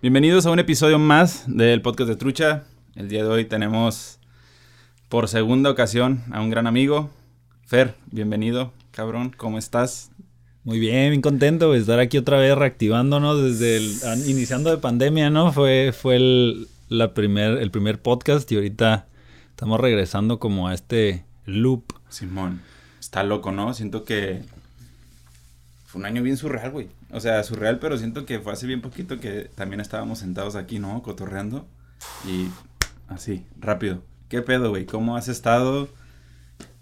Bienvenidos a un episodio más del podcast de Trucha. El día de hoy tenemos por segunda ocasión a un gran amigo. Fer, bienvenido, cabrón, ¿cómo estás? Muy bien, bien contento de estar aquí otra vez reactivándonos desde el iniciando de pandemia, ¿no? Fue, fue el, la primer, el primer podcast y ahorita estamos regresando como a este loop. Simón, está loco, ¿no? Siento que fue un año bien surreal, güey. O sea, surreal, pero siento que fue hace bien poquito que también estábamos sentados aquí, ¿no? Cotorreando. Y así, rápido. ¿Qué pedo, güey? ¿Cómo has estado?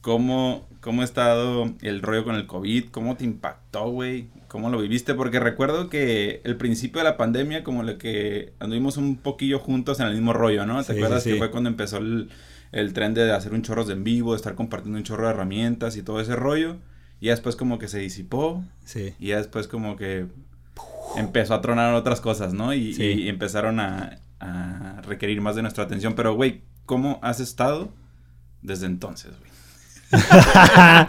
¿Cómo, ¿Cómo ha estado el rollo con el COVID? ¿Cómo te impactó, güey? ¿Cómo lo viviste? Porque recuerdo que el principio de la pandemia, como lo que anduvimos un poquillo juntos en el mismo rollo, ¿no? ¿Te acuerdas que fue cuando empezó el, el tren de hacer un chorro de en vivo, de estar compartiendo un chorro de herramientas y todo ese rollo? Y después como que se disipó. Sí. Y después como que empezó a tronar otras cosas, ¿no? Y, y empezaron a, a, requerir más de nuestra atención. Pero, güey, ¿cómo has estado desde entonces, güey?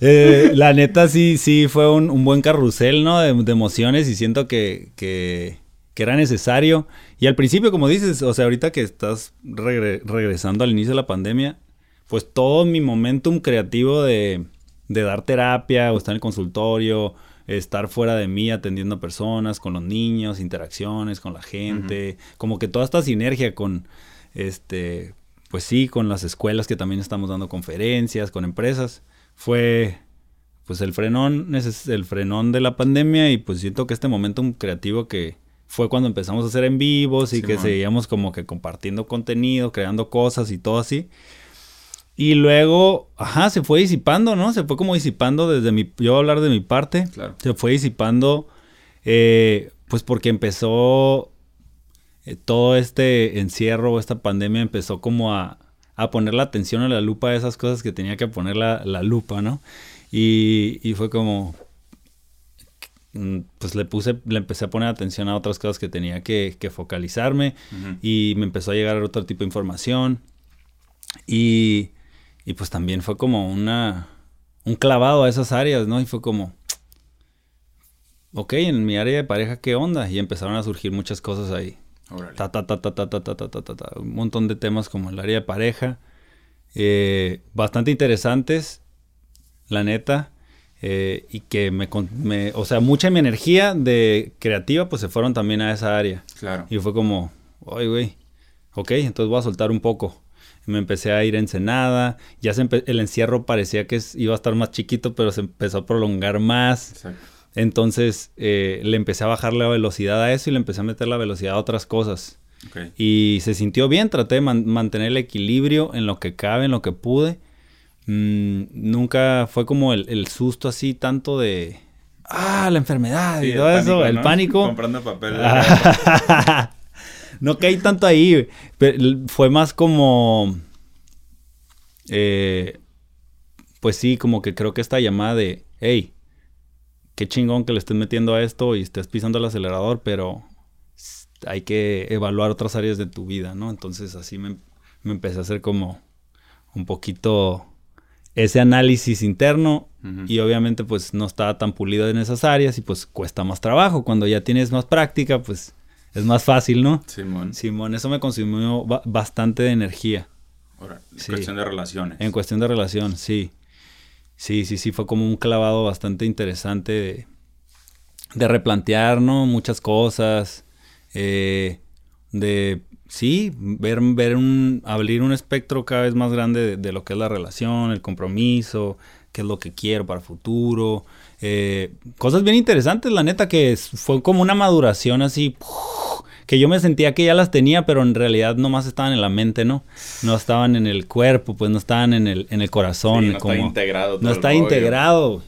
Eh, la neta sí, sí fue un, buen carrusel, ¿no? De, emociones y siento que, que, era necesario. Y al principio, como dices, o sea, ahorita que estás regresando al inicio de la pandemia, pues todo mi momentum creativo de, de dar terapia o estar en el consultorio, estar fuera de mí atendiendo a personas, con los niños, interacciones con la gente, como que toda esta sinergia con, este, pues sí, con las escuelas que también estamos dando conferencias, con empresas. Fue pues el frenón, el frenón de la pandemia y pues siento que este momento creativo que fue cuando empezamos a hacer en vivos y que seguíamos como que compartiendo contenido, creando cosas y todo así. Y luego, ajá, se fue disipando, ¿no? Se fue como disipando desde mi, yo voy a hablar de mi parte, claro. se fue disipando, eh, pues porque empezó eh, todo este encierro, esta pandemia empezó como a, poner la atención a la lupa de esas cosas que tenía que poner la, lupa, ¿no? Y, fue como, mm, pues le puse, le empecé a poner atención a otras cosas que tenía que, focalizarme y me empezó a llegar otro tipo de información y, y pues también fue como una, un clavado a esas áreas, ¿no? Y fue como, ok, en mi área de pareja, ¿qué onda? Y empezaron a surgir muchas cosas ahí. Ta, ta, ta, ta, ta, ta, ta, ta, ta, ta, Un montón de temas como el área de pareja. Eh, bastante interesantes, la neta. Eh, y que me, me, o sea, mucha de mi energía de creativa, pues se fueron también a esa área. Claro. Y fue como, ay, güey, ok, entonces voy a soltar un poco. Me empecé a ir a Ensenada, ya se el encierro parecía que iba a estar más chiquito, pero se empezó a prolongar más. Exacto. Entonces eh, le empecé a bajar la velocidad a eso y le empecé a meter la velocidad a otras cosas. Y se sintió bien, traté de mantener el equilibrio en lo que cabe, en lo que pude. Mm, nunca fue como el, susto así tanto de... Ah, la enfermedad y todo eso, el pánico. Comprando papel. no caí tanto ahí. fue más como... Eh, pues sí, como que creo que esta llamada de, hey, qué chingón que le estés metiendo a esto y estés pisando el acelerador, pero hay que evaluar otras áreas de tu vida, ¿no? Entonces así me, empecé a hacer como un poquito ese análisis interno y obviamente pues no estaba tan pulido en esas áreas y pues cuesta más trabajo. Cuando ya tienes más práctica pues es más fácil, ¿no? Simón. Simón, eso me consumió bastante de energía. Ahora, en cuestión de relaciones. En cuestión de relación, sí. Sí, sí, sí, fue como un clavado bastante interesante de, de replantear, ¿no? Muchas cosas, eh, de, sí, ver, ver un, abrir un espectro cada vez más grande de, lo que es la relación, el compromiso, qué es lo que quiero para el futuro. Eh, cosas bien interesantes, la neta, que fue como una maduración así que yo me sentía que ya las tenía, pero en realidad nomás estaban en la mente, ¿no? No estaban en el cuerpo, pues no estaban en el, en el corazón. no está integrado. no está integrado.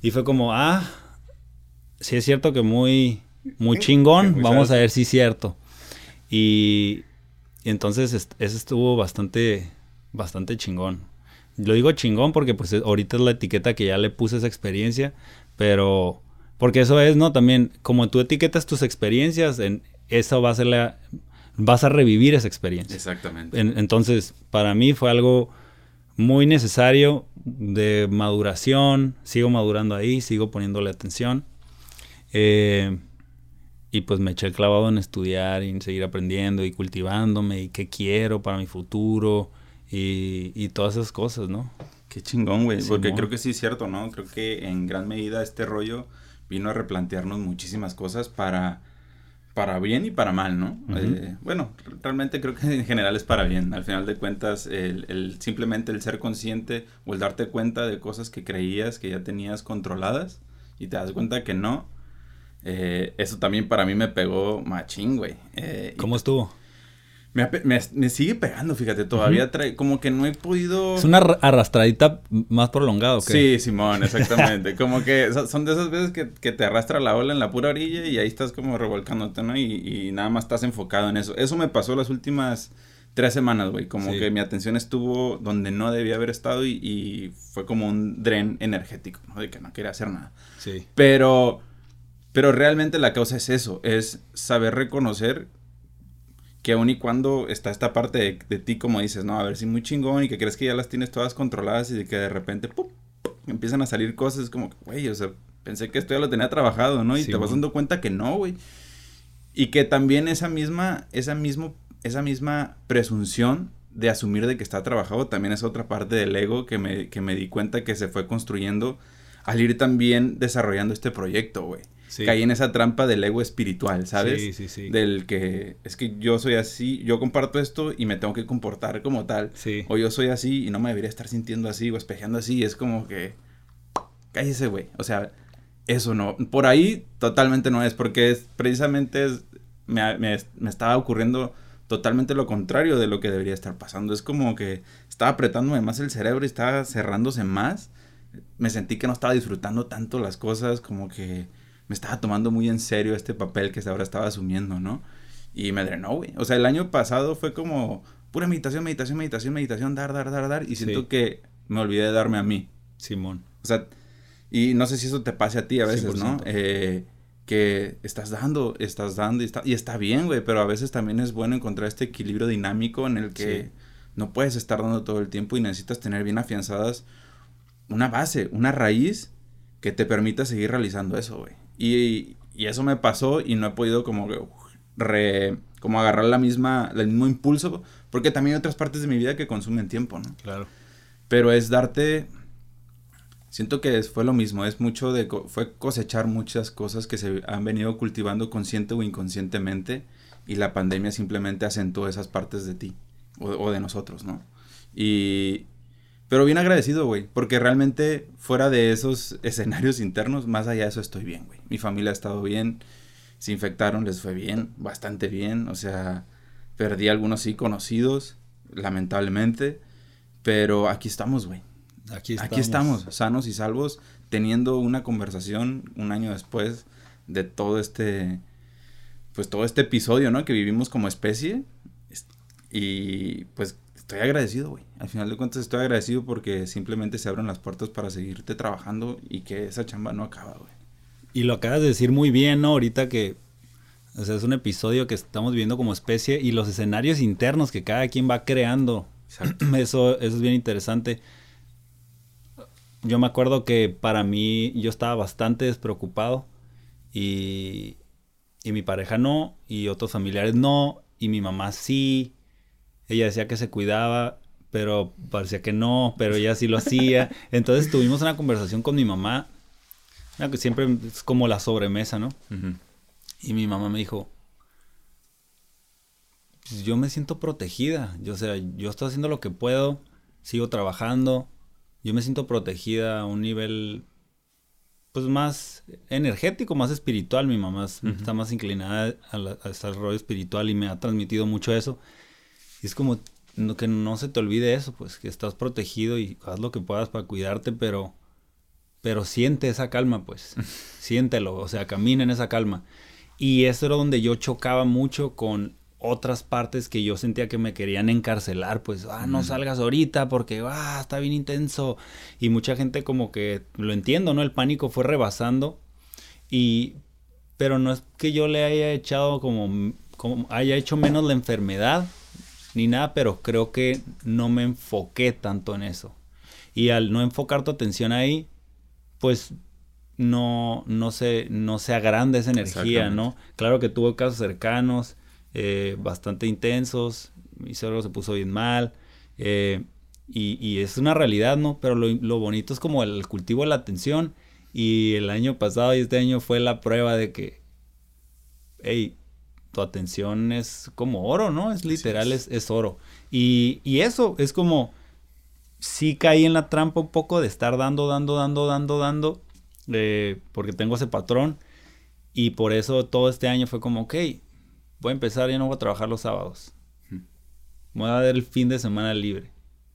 Y fue como, ah, sí es cierto que muy, muy chingón, vamos a ver si es cierto. Y, entonces eso estuvo bastante, bastante chingón. Lo digo chingón porque pues ahorita es la etiqueta que ya le puse esa experiencia, pero... Porque eso es, ¿no? También, como tú etiquetas tus experiencias, en, eso va a ser la, vas a revivir esa experiencia. Exactamente. entonces, para mí fue algo muy necesario de maduración, sigo madurando ahí, sigo poniéndole atención. Eh, Y pues me eché el clavado en estudiar y en seguir aprendiendo y cultivándome y qué quiero para mi futuro y, y todas esas cosas, ¿no? Qué chingón, güey. Porque creo que sí es cierto, ¿no? Creo que en gran medida este rollo vino a replantearnos muchísimas cosas para, para bien y para mal, ¿no? Eh, bueno, realmente creo que en general es para bien. Al final de cuentas, el, el, simplemente el ser consciente o el darte cuenta de cosas que creías que ya tenías controladas y te das cuenta que no, eh, eso también para mí me pegó machín, güey. Eh, ¿Cómo estuvo? Me, me, sigue pegando, fíjate, todavía trae, como que no he podido... Es una arrastradita más prolongada, ¿o Sí, Simón, exactamente. como que son de esas veces que, que, te arrastra la ola en la pura orilla y ahí estás como revolcándote, ¿no? Y, y nada más estás enfocado en eso. Eso me pasó las últimas tres semanas, güey. Como que mi atención estuvo donde no debía haber estado y, y, fue como un dren energético, ¿no? De que no quería hacer nada. Sí. Pero pero realmente la causa es eso, es saber reconocer que aun y cuando está esta parte de, ti, como dices, no, a ver si muy chingón y que crees que ya las tienes todas controladas y de que de repente empiezan a salir cosas como, güey, o sea, pensé que esto ya lo tenía trabajado, ¿no? Y te vas dando cuenta que no, güey. Y que también esa misma, esa mismo, esa misma presunción de asumir de que está trabajado también es otra parte del ego que me, que me di cuenta que se fue construyendo al ir también desarrollando este proyecto, güey caí en esa trampa del ego espiritual, ¿sabes? Sí, sí, sí. Del que es que yo soy así, yo comparto esto y me tengo que comportar como tal. Sí. O yo soy así y no me debería estar sintiendo así o espejeando así. Es como que. Cállese, güey. O sea, eso no. Por ahí totalmente no es, porque es, precisamente es, me, me, me estaba ocurriendo totalmente lo contrario de lo que debería estar pasando. Es como que estaba apretándome más el cerebro y estaba cerrándose más. Me sentí que no estaba disfrutando tanto las cosas, como que me estaba tomando muy en serio este papel que ahora estaba asumiendo, ¿no? Y me drenó, güey. O sea, el año pasado fue como pura meditación, meditación, meditación, meditación, dar, dar, dar, dar. Y siento que me olvidé de darme a mí. Simón. O sea, y no sé si eso te pase a ti a veces, ¿no? Eh, que estás dando, estás dando y está, y está bien, güey, pero a veces también es bueno encontrar este equilibrio dinámico en el que no puedes estar dando todo el tiempo y necesitas tener bien afianzadas una base, una raíz que te permita seguir realizando eso, güey. Y, eso me pasó y no he podido como re, como agarrar la misma, el mismo impulso, porque también hay otras partes de mi vida que consumen tiempo, ¿no? Claro. Pero es darte, siento que fue lo mismo, es mucho de, fue cosechar muchas cosas que se han venido cultivando consciente o inconscientemente y la pandemia simplemente acentuó esas partes de ti o, o de nosotros, ¿no? Y, pero bien agradecido, güey, porque realmente fuera de esos escenarios internos, más allá de eso estoy bien, güey. Mi familia ha estado bien, se infectaron, les fue bien, bastante bien, o sea, perdí algunos sí conocidos, lamentablemente, pero aquí estamos, güey. Aquí estamos. Aquí estamos, sanos y salvos, teniendo una conversación un año después de todo este, pues todo este episodio, ¿no? Que vivimos como especie. Y pues estoy agradecido, güey. Al final de cuentas estoy agradecido porque simplemente se abren las puertas para seguirte trabajando y que esa chamba no acaba, güey. Y lo acabas de decir muy bien, ¿no? Ahorita que o sea, es un episodio que estamos viviendo como especie y los escenarios internos que cada quien va creando. Eso, eso es bien interesante. Yo me acuerdo que para mí yo estaba bastante despreocupado y, y mi pareja no, y otros familiares no, y mi mamá sí, ella decía que se cuidaba, pero parecía que no, pero ella sí lo hacía. Entonces tuvimos una conversación con mi mamá, que siempre es como la sobremesa, ¿no? Y mi mamá me dijo, pues yo me siento protegida, yo, o sea, yo estoy haciendo lo que puedo, sigo trabajando, yo me siento protegida a un nivel pues más energético, más espiritual. Mi mamá está más inclinada al desarrollo espiritual y me ha transmitido mucho eso. Y es como que no se te olvide eso, pues que estás protegido y haz lo que puedas para cuidarte, pero, pero siente esa calma, pues. Siéntelo, o sea, camina en esa calma. Y eso era donde yo chocaba mucho con otras partes que yo sentía que me querían encarcelar, pues, ah, no salgas ahorita porque, ah, está bien intenso. Y mucha gente como que, lo entiendo, ¿no? El pánico fue rebasando. Y, pero no es que yo le haya echado como, como haya hecho menos la enfermedad, ni nada, pero creo que no me enfoqué tanto en eso. Y al no enfocar tu atención ahí, pues no, no, se, no se agranda esa energía, ¿no? Claro que tuvo casos cercanos, eh, bastante intensos, mi cerebro se puso bien mal, eh, y, es una realidad, ¿no? Pero lo, bonito es como el cultivo de la atención, y el año pasado y este año fue la prueba de que, hey, tu atención es como oro, ¿no? Es literal, es. Es, oro. Y, y eso es como, sí caí en la trampa un poco de estar dando, dando, dando, dando, dando eh, porque tengo ese patrón. Y por eso todo este año fue como, ok, voy a empezar, ya no voy a trabajar los sábados. Voy a dar el fin de semana libre.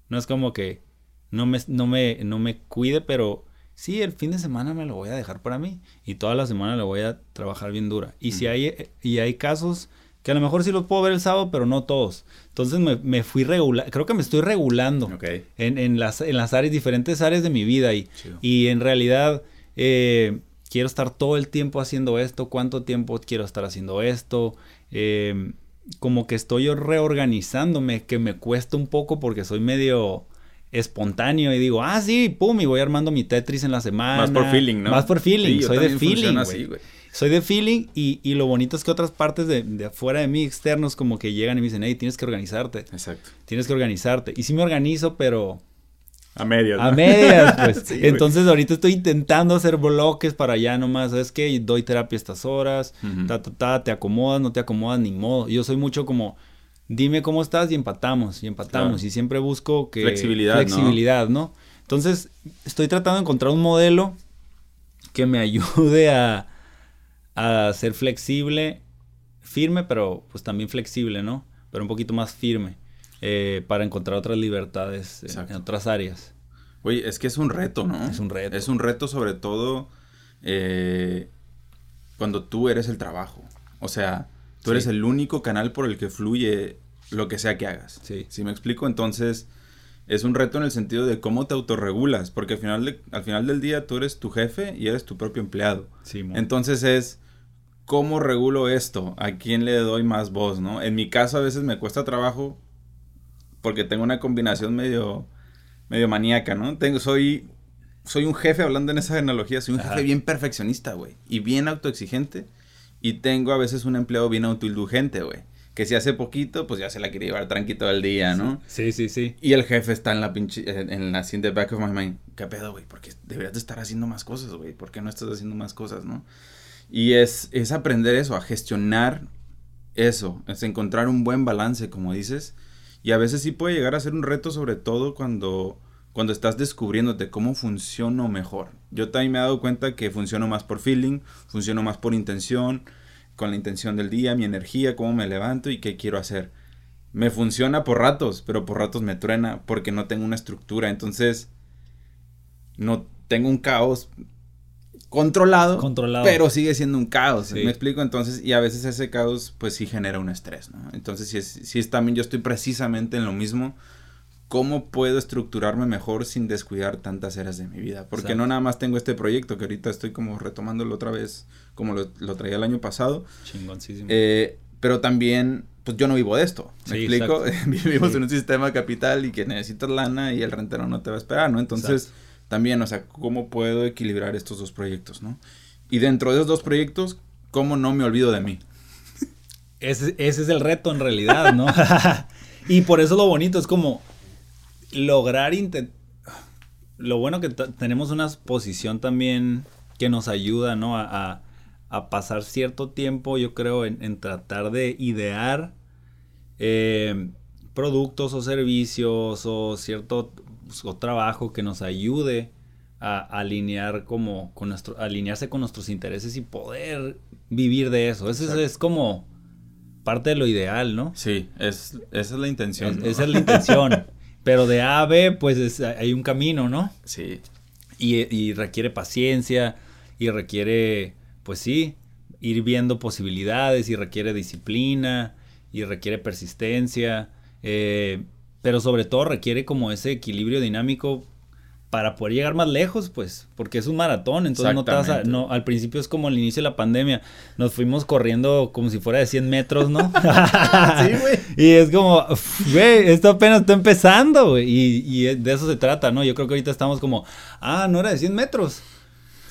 No es como que no me, no me, no me cuide, pero sí, el fin de semana me lo voy a dejar para mí. Y toda la semana lo voy a trabajar bien dura. Y si hay, y hay casos que a lo mejor sí los puedo ver el sábado, pero no todos. Entonces me, fui regular, creo que me estoy regulando en, en, las, en las áreas, diferentes áreas de mi vida. Y, y en realidad eh, quiero estar todo el tiempo haciendo esto, cuánto tiempo quiero estar haciendo esto. Eh, como que estoy reorganizándome, que me cuesta un poco porque soy medio espontáneo y digo, ah, sí, pum, y voy armando mi Tetris en la semana. Más por feeling, ¿no? Más por feeling, soy de feeling. Soy de feeling y, lo bonito es que otras partes de, de, afuera de mí, externos, como que llegan y me dicen, hey, tienes que organizarte. Exacto. Tienes que organizarte. Y sí me organizo, pero a medias. A medias, pues. Entonces ahorita estoy intentando hacer bloques para allá nomás, ¿sabes qué? Doy terapia estas horas, ta, ta, ta, te acomodas, no te acomodas, ni modo. Yo soy mucho como, dime cómo estás y empatamos, y empatamos. Y siempre busco que... Flexibilidad, Flexibilidad, ¿no? Entonces estoy tratando de encontrar un modelo que me ayude a, a ser flexible, firme, pero pues también flexible, ¿no? Pero un poquito más firme. Eh, para encontrar otras libertades en, otras áreas. Oye, es que es un reto, ¿no? Es un reto. Es un reto sobre todo eh, cuando tú eres el trabajo. O sea, tú eres el único canal por el que fluye lo que sea que hagas. Sí. ¿Sí me explico? Entonces, es un reto en el sentido de cómo te autorregulas, porque al final, al final del día tú eres tu jefe y eres tu propio empleado. Sí, Entonces es, ¿cómo regulo esto? ¿A quién le doy más voz, no? En mi caso a veces me cuesta trabajo porque tengo una combinación medio, medio maníaca, ¿no? Tengo, soy, soy un jefe, hablando en esa analogía, soy un jefe bien perfeccionista, güey, y bien autoexigente, y tengo a veces un empleado bien autoindulgente, güey. Que si hace poquito, pues ya se la quiere llevar tranquilo todo el día, ¿no? Sí, sí, sí. Y el jefe está en la pinche, en la in the back of my mind. ¿Qué pedo, güey? Porque deberías de estar haciendo más cosas, güey. ¿Por qué no estás haciendo más cosas, no? Y es, es aprender eso, a gestionar eso, es encontrar un buen balance, como dices, y a veces sí puede llegar a ser un reto, sobre todo cuando, cuando estás descubriéndote cómo funciono mejor. Yo también me he dado cuenta que funciono más por feeling, funciono más por intención, con la intención del día, mi energía, cómo me levanto y qué quiero hacer. Me funciona por ratos, pero por ratos me truena porque no tengo una estructura. Entonces, no tengo un caos controlado, controlado, pero sigue siendo un caos, ¿me explico? Entonces, y a veces ese caos pues sí genera un estrés, ¿no? Entonces, si es, si es también yo estoy precisamente en lo mismo, ¿cómo puedo estructurarme mejor sin descuidar tantas áreas de mi vida? Porque no nada más tengo este proyecto que ahorita estoy como retomándolo otra vez, como lo, lo traía el año pasado. Chingoncísimo. Eh, pero también, pues yo no vivo de esto, ¿me explico? Vivimos en un sistema capital y que necesitas lana y el rentero no te va a esperar, ¿no? Entonces también, o sea, cómo puedo equilibrar estos dos proyectos, ¿no? Y dentro de esos dos proyectos, ¿cómo no me olvido de mí? Ese, ese es el reto en realidad, ¿no? y por eso lo bonito es como lograr lo bueno que tenemos una posición también que nos ayuda, ¿no? A, a, pasar cierto tiempo, yo creo, en, tratar de idear eh, productos o servicios o cierto pues, o trabajo que nos ayude a, alinear como con nuestro, alinearse con nuestros intereses y poder vivir de eso. Eso es, como parte de lo ideal, ¿no? Sí, es, esa es la intención. Esa es la intención. Pero de A a B, pues hay un camino, ¿no? Sí. Y, y, requiere paciencia y requiere, pues sí, ir viendo posibilidades y requiere disciplina y requiere persistencia. Eh, pero sobre todo requiere como ese equilibrio dinámico para poder llegar más lejos, pues, porque es un maratón, entonces no te vas a, no, al principio es como al inicio de la pandemia, nos fuimos corriendo como si fuera de 100 metros, ¿no? sí, güey. Y es como, güey, esto apenas está empezando, güey, y, y, de eso se trata, ¿no? Yo creo que ahorita estamos como, ah, no era de 100 metros.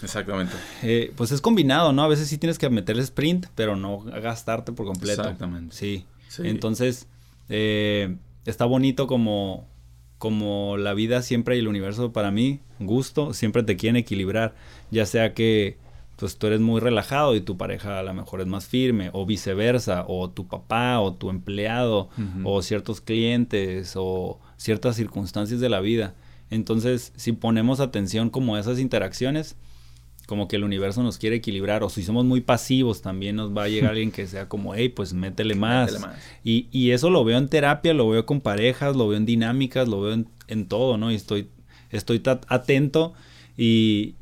Exactamente. Eh, pues es combinado, ¿no? A veces sí tienes que meterle sprint, pero no gastarte por completo. Exactamente. Sí. Sí. Entonces, eh, está bonito como, como la vida siempre y el universo para mí, gusto, siempre te quieren equilibrar. Ya sea que pues tú eres muy relajado y tu pareja a lo mejor es más firme, o viceversa, o tu papá, o tu empleado, o ciertos clientes, o ciertas circunstancias de la vida. Entonces, si ponemos atención como a esas interacciones, como que el universo nos quiere equilibrar, o si somos muy pasivos, también nos va a llegar alguien que sea como, hey, pues métele más. Métele más. Y, y eso lo veo en terapia, lo veo con parejas, lo veo en dinámicas, lo veo en, en todo, ¿no? Y estoy, estoy atento y,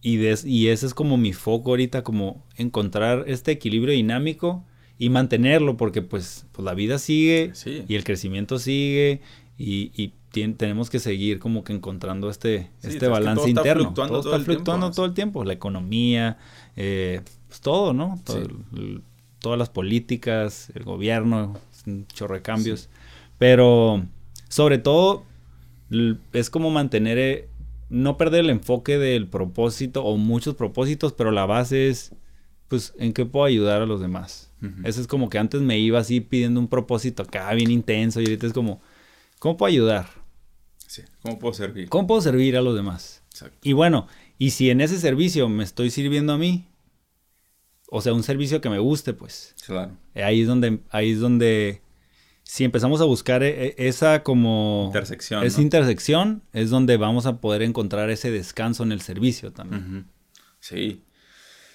y, des- y ese es como mi foco ahorita, como encontrar este equilibrio dinámico y mantenerlo, porque pues, pues la vida sigue Sí. y el crecimiento sigue y, tenemos que seguir como que encontrando este, Sí, este balance todo está interno. fluctuando todo todo está tiempo, fluctuando todo el tiempo, la economía, eh, pues todo, ¿no? Todo Sí. el- todas las políticas, el gobierno, un chorro de cambios. Pero sobre todo es como mantener, eh, no perder el enfoque del propósito o muchos propósitos, pero la base es, pues, ¿en qué puedo ayudar a los demás? Eso es como que antes me iba así pidiendo un propósito acá bien intenso y ahorita es como, ¿cómo puedo ayudar? Sí. ¿Cómo puedo servir? ¿Cómo puedo servir a los demás? Exacto. Y bueno, y si en ese servicio me estoy sirviendo a mí, o sea, un servicio que me guste, pues Claro. eh, ahí es donde, ahí es donde, si empezamos a buscar eh, eh, esa como... Intersección, Esa ¿no? intersección es donde vamos a poder encontrar ese descanso en el servicio también. Sí.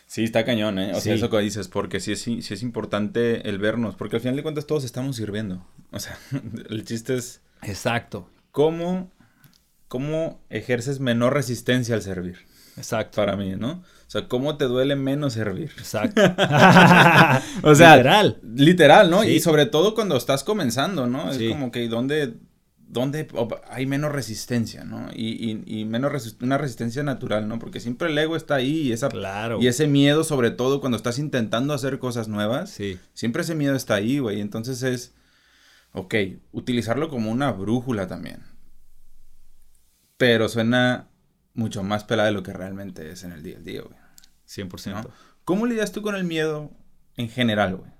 Sí, está cañón, ¿eh? O sea, Sí. eso que dices, porque sí es, sí es importante el vernos, porque al final de cuentas todos estamos sirviendo. O sea, el chiste es Exacto, cómo, cómo ejerces menor resistencia al servir, exacto. para mí, ¿no? O sea, cómo te duele menos servir. Exacto. O sea, Literal. Literal, ¿no? Sí. Y sobre todo cuando estás comenzando, ¿no? Es como que donde, donde hay menos resistencia, ¿no? Y, y- y menos una resistencia natural, ¿no? Porque siempre el ego está ahí y, esa, Claro. y ese miedo, sobre todo cuando estás intentando hacer cosas nuevas, Sí, siempre ese miedo está ahí, güey. Entonces es, ok, utilizarlo como una brújula también. Pero suena mucho más pelada de lo que realmente es en el día a día, güey. 100%. ¿no? ¿Cómo lidias tú con el miedo en general, güey?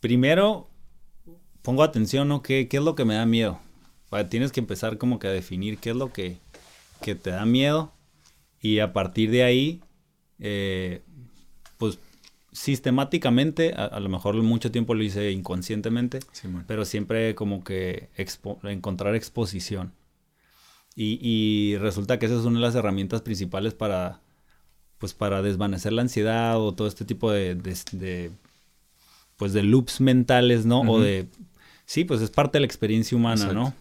Primero, pongo atención, ¿no? ¿Qué, qué es lo que me da miedo? O sea, tienes que empezar como que a definir qué es lo que, que te da miedo y a partir de ahí, eh, sistemáticamente, a, a lo mejor mucho tiempo lo hice inconscientemente, Simón. pero siempre como que expo- encontrar exposición. Y, y resulta que esa es una de las herramientas principales para, pues para desvanecer la ansiedad o todo este tipo de, de- de, pues de loops mentales, ¿no? O Ujú. de, sí, pues es parte de la experiencia humana, Exacto. ¿no?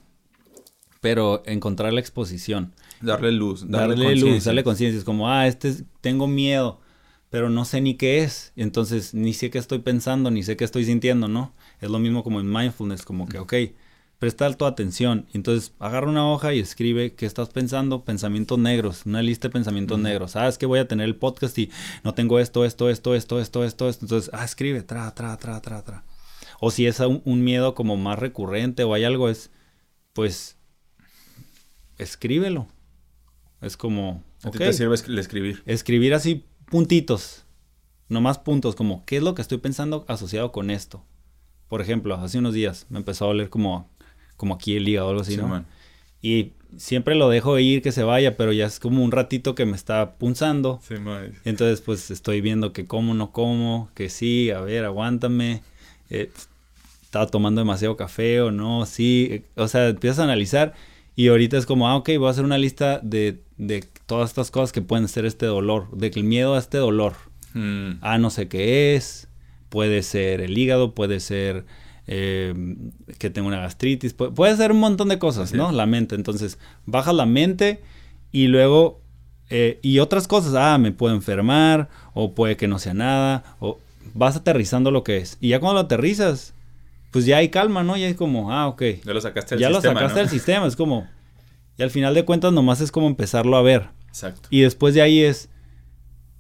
Pero encontrar la exposición, Darle luz, darle, darle, luz, darle conciencia, es como, ah, este es- tengo miedo, pero no sé ni qué es, entonces ni sé qué estoy pensando, ni sé qué estoy sintiendo, ¿no? Es lo mismo como en mindfulness, como que, ok, presta tu atención, entonces agarra una hoja y escribe qué estás pensando, pensamientos negros, una lista de pensamientos negros, ah, es que voy a tener el podcast y no tengo esto, esto, esto, esto, esto, esto, esto, entonces, ah, escribe, tra, tra, tra, tra, tra. O si es un, un miedo como más recurrente o hay algo, es, pues, escríbelo. Es como, ¿A ti te sirve el escribir? escribir así puntitos, nomás puntos, como, ¿qué es lo que estoy pensando asociado con esto? Por ejemplo, hace unos días me empezó a doler como, como aquí el hígado o algo así, ¿no? Y siempre lo dejo ir, que se vaya, pero ya es como un ratito que me está punzando. Entonces, pues estoy viendo que como, no como, que sí, a ver, aguántame. eh, estaba tomando demasiado café o no, sí. o sea, empiezas a analizar y ahorita es como, ah, ok, voy a hacer una lista de, de todas estas cosas que pueden ser este dolor, de que el miedo a este dolor. Mm. Ah, no sé qué es. Puede ser el hígado, puede ser eh, que tengo una gastritis, pu- puede ser un montón de cosas, Así ¿no? es. La mente. Entonces, baja la mente y luego, eh, y otras cosas, ah, me puedo enfermar, o puede que no sea nada, o vas aterrizando lo que es. Y ya cuando lo aterrizas, pues ya hay calma, ¿no? Ya es como, ah, ok. Ya lo sacaste del Ya lo sistema, sacaste ¿no? del sistema, es como, y al final de cuentas nomás es como empezarlo a ver. Exacto. Y después de ahí es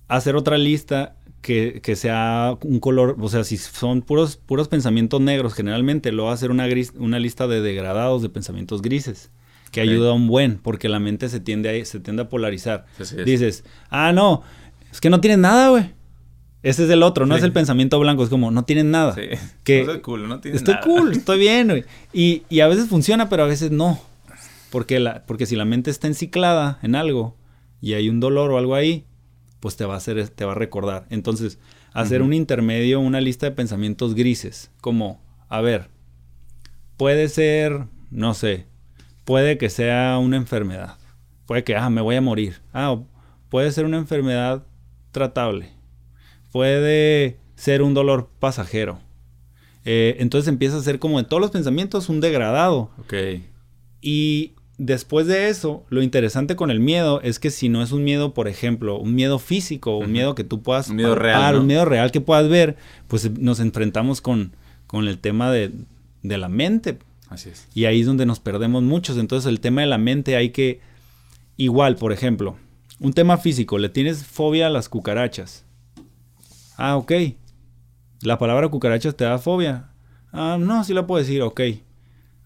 hacer otra lista que, que sea un color, o sea, si son puros, puros pensamientos negros, generalmente lo va a hacer una, gris, una lista de degradados de pensamientos grises. que ayuda a un buen, porque la mente se tiende a, se tiende a polarizar. Así es. Dices, ah, no, es que no tienes nada, güey. Ese es el otro, no Sí. es el pensamiento blanco, es como, no tienes nada. Sí. Que- No soy cool, no tienes Estoy nada. cool, estoy bien, güey. Y, y a veces funciona, pero a veces no. Porque, la, porque si la mente está enciclada en algo y hay un dolor o algo ahí, pues te va a hacer, te va a recordar. Entonces, hacer un intermedio, una lista de pensamientos grises, como, a ver, puede ser, no sé, puede que sea una enfermedad. Puede que, ah, me voy a morir. Ah, puede ser una enfermedad tratable. Puede ser un dolor pasajero. Eh, entonces empieza a ser como de todos los pensamientos un degradado. Ok. Y después de eso, lo interesante con el miedo es que si no es un miedo, por ejemplo, un miedo físico, un miedo que tú puedas Un miedo real, un miedo real que puedas ver, pues nos enfrentamos con, con el tema de, de la mente. Así es. Y ahí es donde nos perdemos muchos. Entonces el tema de la mente hay que, igual, por ejemplo, un tema físico, le tienes fobia a las cucarachas. Ah, ok. La palabra cucarachas te da fobia. Ah, no, sí la puedo decir, ok.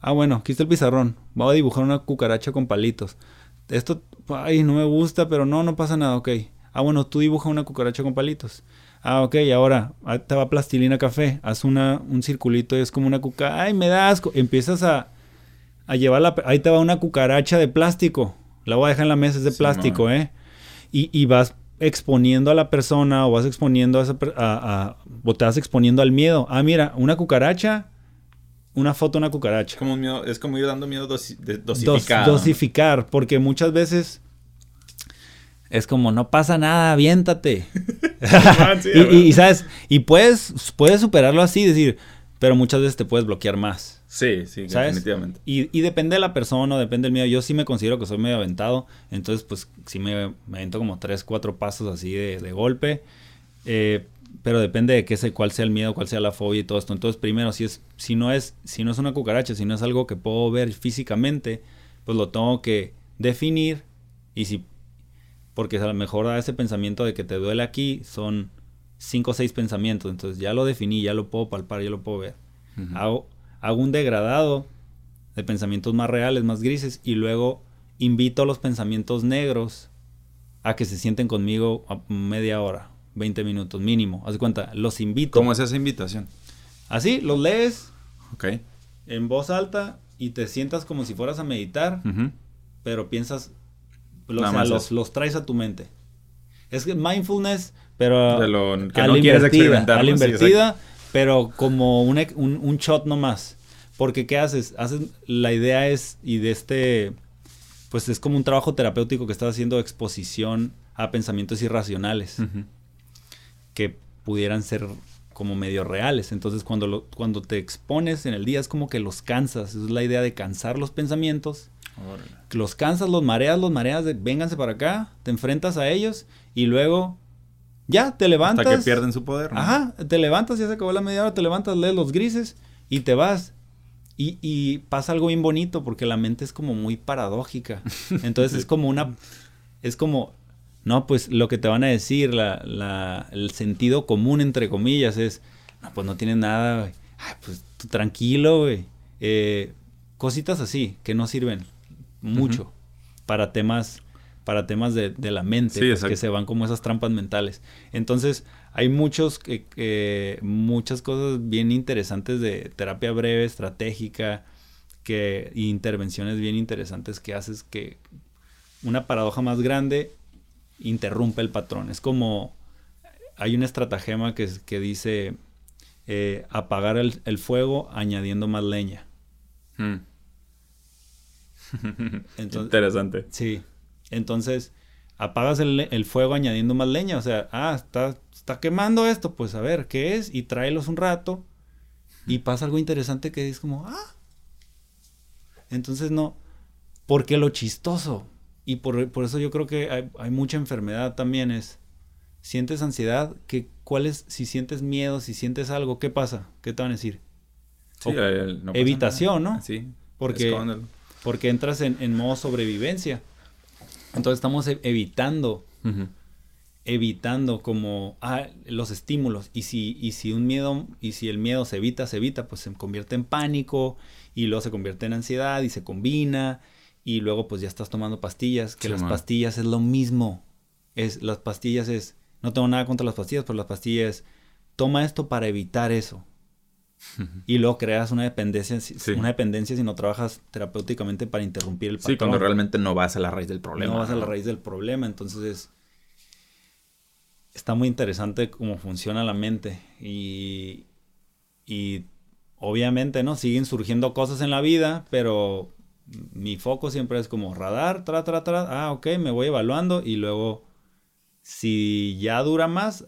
Ah, bueno, aquí está el pizarrón. Voy a dibujar una cucaracha con palitos. Esto, ay, no me gusta, pero no, no pasa nada, ok. Ah, bueno, tú dibuja una cucaracha con palitos. Ah, ok, ahora ahí te va plastilina café. Haz una, un circulito y es como una cucaracha. Ay, me da asco. Empiezas a, a llevar la... Ahí te va una cucaracha de plástico. La voy a dejar en la mesa, es de Sí, plástico, man. ¿eh? Y, y vas exponiendo a la persona o vas exponiendo a esa... a- a- o te vas exponiendo al miedo. Ah, mira, una cucaracha, una foto una cucaracha. Es como, miedo, es como ir dando miedo dosi- de- Dos- dosificado. dosificar, porque muchas veces es como, no pasa nada, aviéntate. y, y- y, sabes, y puedes, puedes superarlo así, decir, pero muchas veces te puedes bloquear más. Sí, sí, ¿Sabes? definitivamente. Y, y depende de la persona, o depende del miedo. Yo sí me considero que soy medio aventado. Entonces, pues sí me, me avento como tres, cuatro pasos así de, de golpe. Eh, pero depende de qué sé, cuál sea el miedo, cuál sea la fobia y todo esto. Entonces, primero, si es, si no es, si no es una cucaracha, si no es algo que puedo ver físicamente, pues lo tengo que definir. Y si, porque a lo mejor da ese pensamiento de que te duele aquí, son cinco o seis pensamientos. Entonces ya lo definí, ya lo puedo palpar, ya lo puedo ver hago, hago un degradado de pensamientos más reales, más grises, y luego invito a los pensamientos negros a que se sienten conmigo a media hora, 20 minutos mínimo. Haz de cuenta, los invito. ¿Cómo es esa invitación? Así, los lees Ok. en voz alta y te sientas como si fueras a meditar, pero piensas, o sea, más los, traes a tu mente. Es que mindfulness, pero De lo que a no la quieres invertida, experimentar. a la invertida, pero como un, un, un shot nomás. Porque ¿qué haces? haces? La idea es, y de este, pues es como un trabajo terapéutico que estás haciendo exposición a pensamientos irracionales. Ujú. Que pudieran ser como medio reales. Entonces cuando, lo, cuando te expones en el día es como que los cansas. Es la idea de cansar los pensamientos Órale. los cansas, los mareas, los mareas de vénganse para acá, te enfrentas a ellos y luego ya te levantas. Hasta que pierden su poder. ¿no? Ajá, te levantas, ya se acabó la media hora, te levantas, lees los grises y te vas. Y, y pasa algo bien bonito porque la mente es como muy paradójica. Entonces es como una. Es como. No, pues lo que te van a decir, la, la- el sentido común, entre comillas, es. No, pues no tienes nada, güey. Ay, pues tú tranquilo, güey. Eh, cositas así que no sirven mucho para temas para temas de, de la mente Sí, pues, que se van como esas trampas mentales entonces hay muchos muchas cosas bien interesantes de terapia breve estratégica que intervenciones bien interesantes que haces que una paradoja más grande interrumpe el patrón es como hay un estratagema que, es- que dice eh, apagar el, el fuego añadiendo más leña Mm. Entonces- Interesante. Sí. Entonces, apagas el, el fuego añadiendo más leña. O sea, ah, está, está quemando esto. Pues a ver, ¿qué es? Y tráelos un rato. Y pasa algo interesante que es como, ah. Entonces no. Porque lo chistoso. Y por, por eso yo creo que hay, hay mucha enfermedad también es. Sientes ansiedad, que, ¿cuál es? Si sientes miedo, si sientes algo, ¿qué pasa? ¿Qué te van a decir? Sí, O- el- no pasa evitación, nada. ¿no? Sí. Porque-. Porque entras en, en modo sobrevivencia. Entonces estamos e- evitando evitando como ah, los estímulos y si y si un miedo y si el miedo se evita se evita pues se convierte en pánico y luego se convierte en ansiedad y se combina y luego pues ya estás tomando pastillas, que Sí, las man. pastillas es lo mismo. Es, las pastillas es, no tengo nada contra las pastillas, pero las pastillas es, toma esto para evitar eso. y luego creas una dependencia, Sí. una dependencia si no trabajas terapéuticamente para interrumpir el patrón. Sí, cuando realmente no vas a la raíz del problema. No vas a la raíz del problema, entonces es- está muy interesante cómo funciona la mente y, y obviamente, ¿no? Siguen surgiendo cosas en la vida, pero mi foco siempre es como radar, tra, tra, tra, ah, ok, me voy evaluando y luego si ya dura más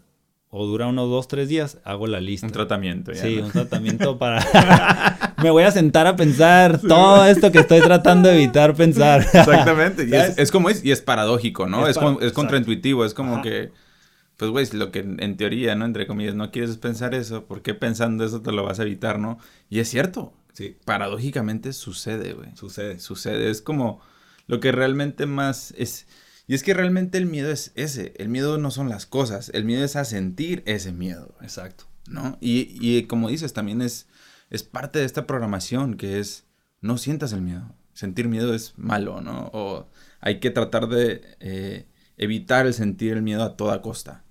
o dura unos dos, tres días, hago la lista. Un tratamiento. ya, Sí, ¿no? un tratamiento para... me voy a sentar a pensar todo esto que estoy tratando de evitar pensar. Exactamente. y es, como es, y es paradójico, ¿no? Es Es, para- es contraintuitivo, es como Ajá. que, pues, güey, lo que en teoría, ¿no? Entre comillas, no quieres pensar eso, ¿por qué pensando eso te lo vas a evitar, no? Y es cierto, Sí, paradójicamente sucede, güey. sucede. Sucede, es como lo que realmente más es... Y es que realmente el miedo es ese, el miedo no son las cosas, el miedo es a sentir ese miedo, güey. Exacto. ¿no? Y, y como dices, también es, es parte de esta programación que es, no sientas el miedo. Sentir miedo es malo, ¿no? O hay que tratar de eh, evitar el sentir el miedo a toda costa.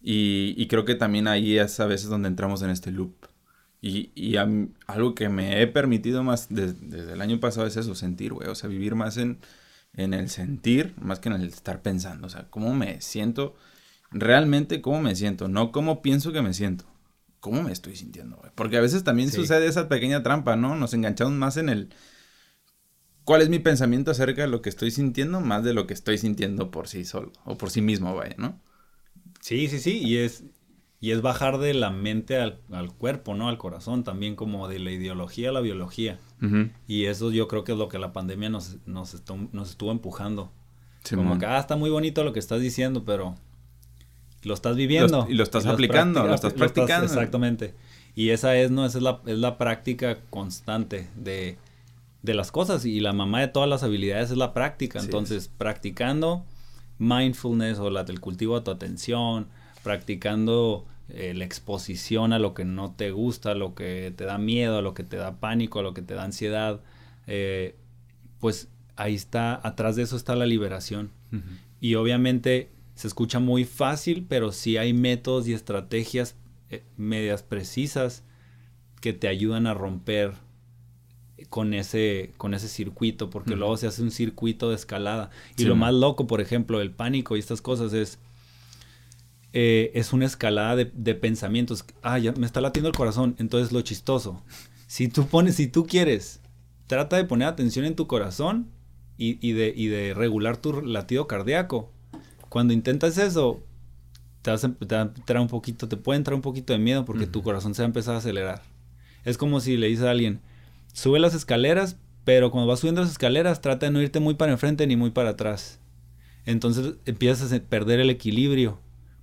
Y, y creo que también ahí es a veces donde entramos en este loop. Y, y a algo que me he permitido más des- desde el año pasado es eso, sentir, güey. O sea, vivir más en, en el sentir, más que en el estar pensando. O sea, cómo me siento, realmente cómo me siento, no cómo pienso que me siento. ¿Cómo me estoy sintiendo, güey? Porque a veces también Sí. sucede esa pequeña trampa, ¿no? Nos enganchamos más en el... ¿Cuál es mi pensamiento acerca de lo que estoy sintiendo? Más de lo que estoy sintiendo por sí solo. O por sí mismo, vaya, ¿no? Sí, sí, sí. Y es, y es bajar de la mente al, al cuerpo, ¿no? Al corazón, también como de la ideología a la biología. Y eso yo creo que es lo que la pandemia nos, nos, estu- nos estuvo empujando. Como que, ah, está muy bonito lo que estás diciendo, pero lo estás viviendo. Y lo estás aplicando, lo estás practicando. exactamente. Y esa es, ¿no? Esa es la, es la práctica constante de, de las cosas. Y la mamá de todas las habilidades es la práctica. Entonces, practicando mindfulness o la, el cultivo de tu atención, practicando eh, la exposición a lo que no te gusta, a lo que te da miedo, a lo que te da pánico, a lo que te da ansiedad, eh, pues ahí está, atrás de eso está la liberación. Y obviamente se escucha muy fácil, pero sí hay métodos y estrategias eh, medias precisas que te ayudan a romper con ese, con ese circuito, porque luego se hace un circuito de escalada. Y Sí, lo más loco, por ejemplo, el pánico y estas cosas es, eh, es una escalada de, de pensamientos. Ah, ya me está latiendo el corazón. Entonces lo chistoso. Si tú pones, si tú quieres, trata de poner atención en tu corazón y, y de, y de regular tu latido cardíaco. Cuando intentas eso, te, vas a- te va a entrar un poquito, te puede entrar un poquito de miedo porque tu corazón se va a empezar a acelerar. Es como si le dices a alguien, sube las escaleras, pero cuando vas subiendo las escaleras, trata de no irte muy para enfrente ni muy para atrás. Entonces empiezas a perder el equilibrio,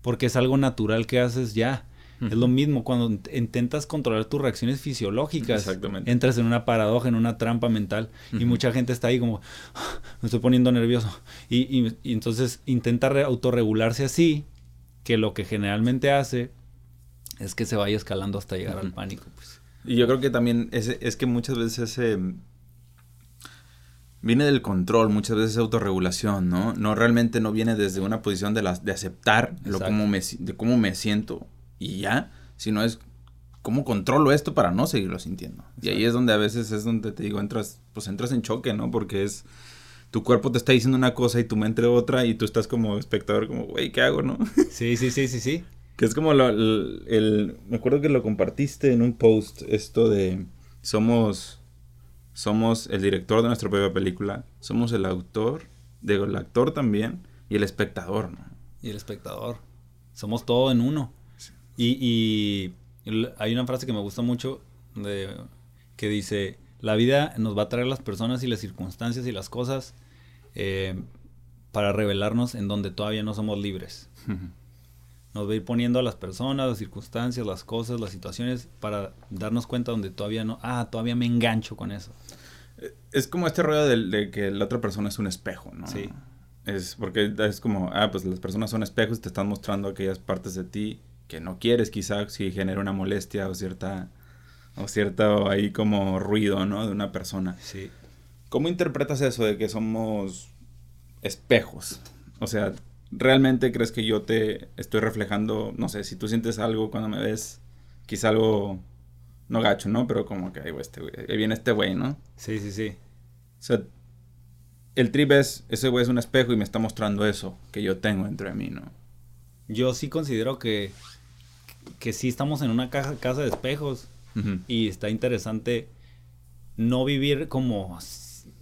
porque es algo natural que haces ya. Es lo mismo cuando int- intentas controlar tus reacciones fisiológicas. Exactamente. Entras en una paradoja, en una trampa mental. Y mucha gente está ahí como, "Ah, me estoy poniendo nervioso. Y, y- y entonces intenta re- autorregularse así, que lo que generalmente hace es que se vaya escalando hasta llegar al pánico. Pues. Y yo creo que también es, es que muchas veces ese viene del control, muchas veces autorregulación, ¿no? No realmente no viene desde una posición de, las de aceptar lo Exacto. cómo me, de cómo me siento y ya, sino es cómo controlo esto para no seguirlo sintiendo. Y ahí Exacto. es donde a veces es donde te digo, entras, pues entras en choque, ¿no? Porque es tu cuerpo te está diciendo una cosa y tu mente otra y tú estás como espectador como, güey, ¿qué hago, no? Sí, sí, sí, sí, sí. Que es como lo- el, el- Me acuerdo que lo compartiste en un post, esto de... Somos... Somos el director de nuestra propia película. Somos el autor, digo, el actor también, y el espectador, ¿no? Y el espectador. Somos todo en uno. Y, y hay una frase que me gusta mucho de, que dice, la vida nos va a traer las personas y las circunstancias y las cosas eh, para revelarnos en donde todavía no somos libres. Nos va a ir poniendo a las personas, las circunstancias, las cosas, las situaciones para darnos cuenta donde todavía no, ah, todavía me engancho con eso. Es como este rollo de, de que la otra persona es un espejo, ¿no? Sí. Es porque es como, ah, pues las personas son espejos y te están mostrando aquellas partes de ti que no quieres, quizá si genera una molestia o cierta, o cierto ahí como ruido, ¿no? De una persona. Sí. ¿Cómo interpretas eso de que somos espejos? O sea, ¿realmente crees que yo te estoy reflejando, no sé, si tú sientes algo cuando me ves, quizá algo, no gacho, ¿no? Pero como que, ahí, este ahí viene este güey, ¿no? Sí, sí, sí. O sea, el trip es, ese güey es un espejo y me está mostrando eso que yo tengo dentro de mí, ¿no? Yo sí considero que, que sí estamos en una casa de espejos y está interesante no vivir como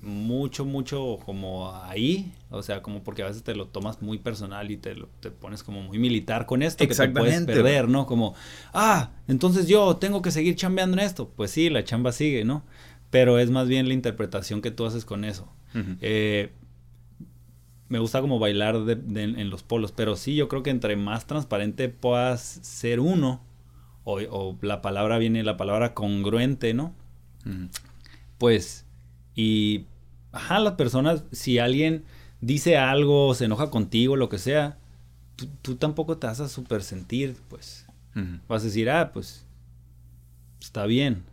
mucho, mucho como ahí, o sea, como porque a veces te lo tomas muy personal y te, lo, te pones como muy militar con esto, que te puedes perder, ¿no? Como, ah, entonces yo tengo que seguir chambeando en esto. Pues sí, la chamba sigue, ¿no? Pero es más bien la interpretación que tú haces con eso. Eh, me gusta como bailar en los polos, pero sí, yo creo que entre más transparente puedas ser uno, o, la palabra viene, la palabra congruente, ¿no? Pues, y ajá, las personas, si alguien dice algo, se enoja contigo, lo que sea, tú, tampoco te vas a super sentir, pues. Vas a decir, ah, pues, está bien.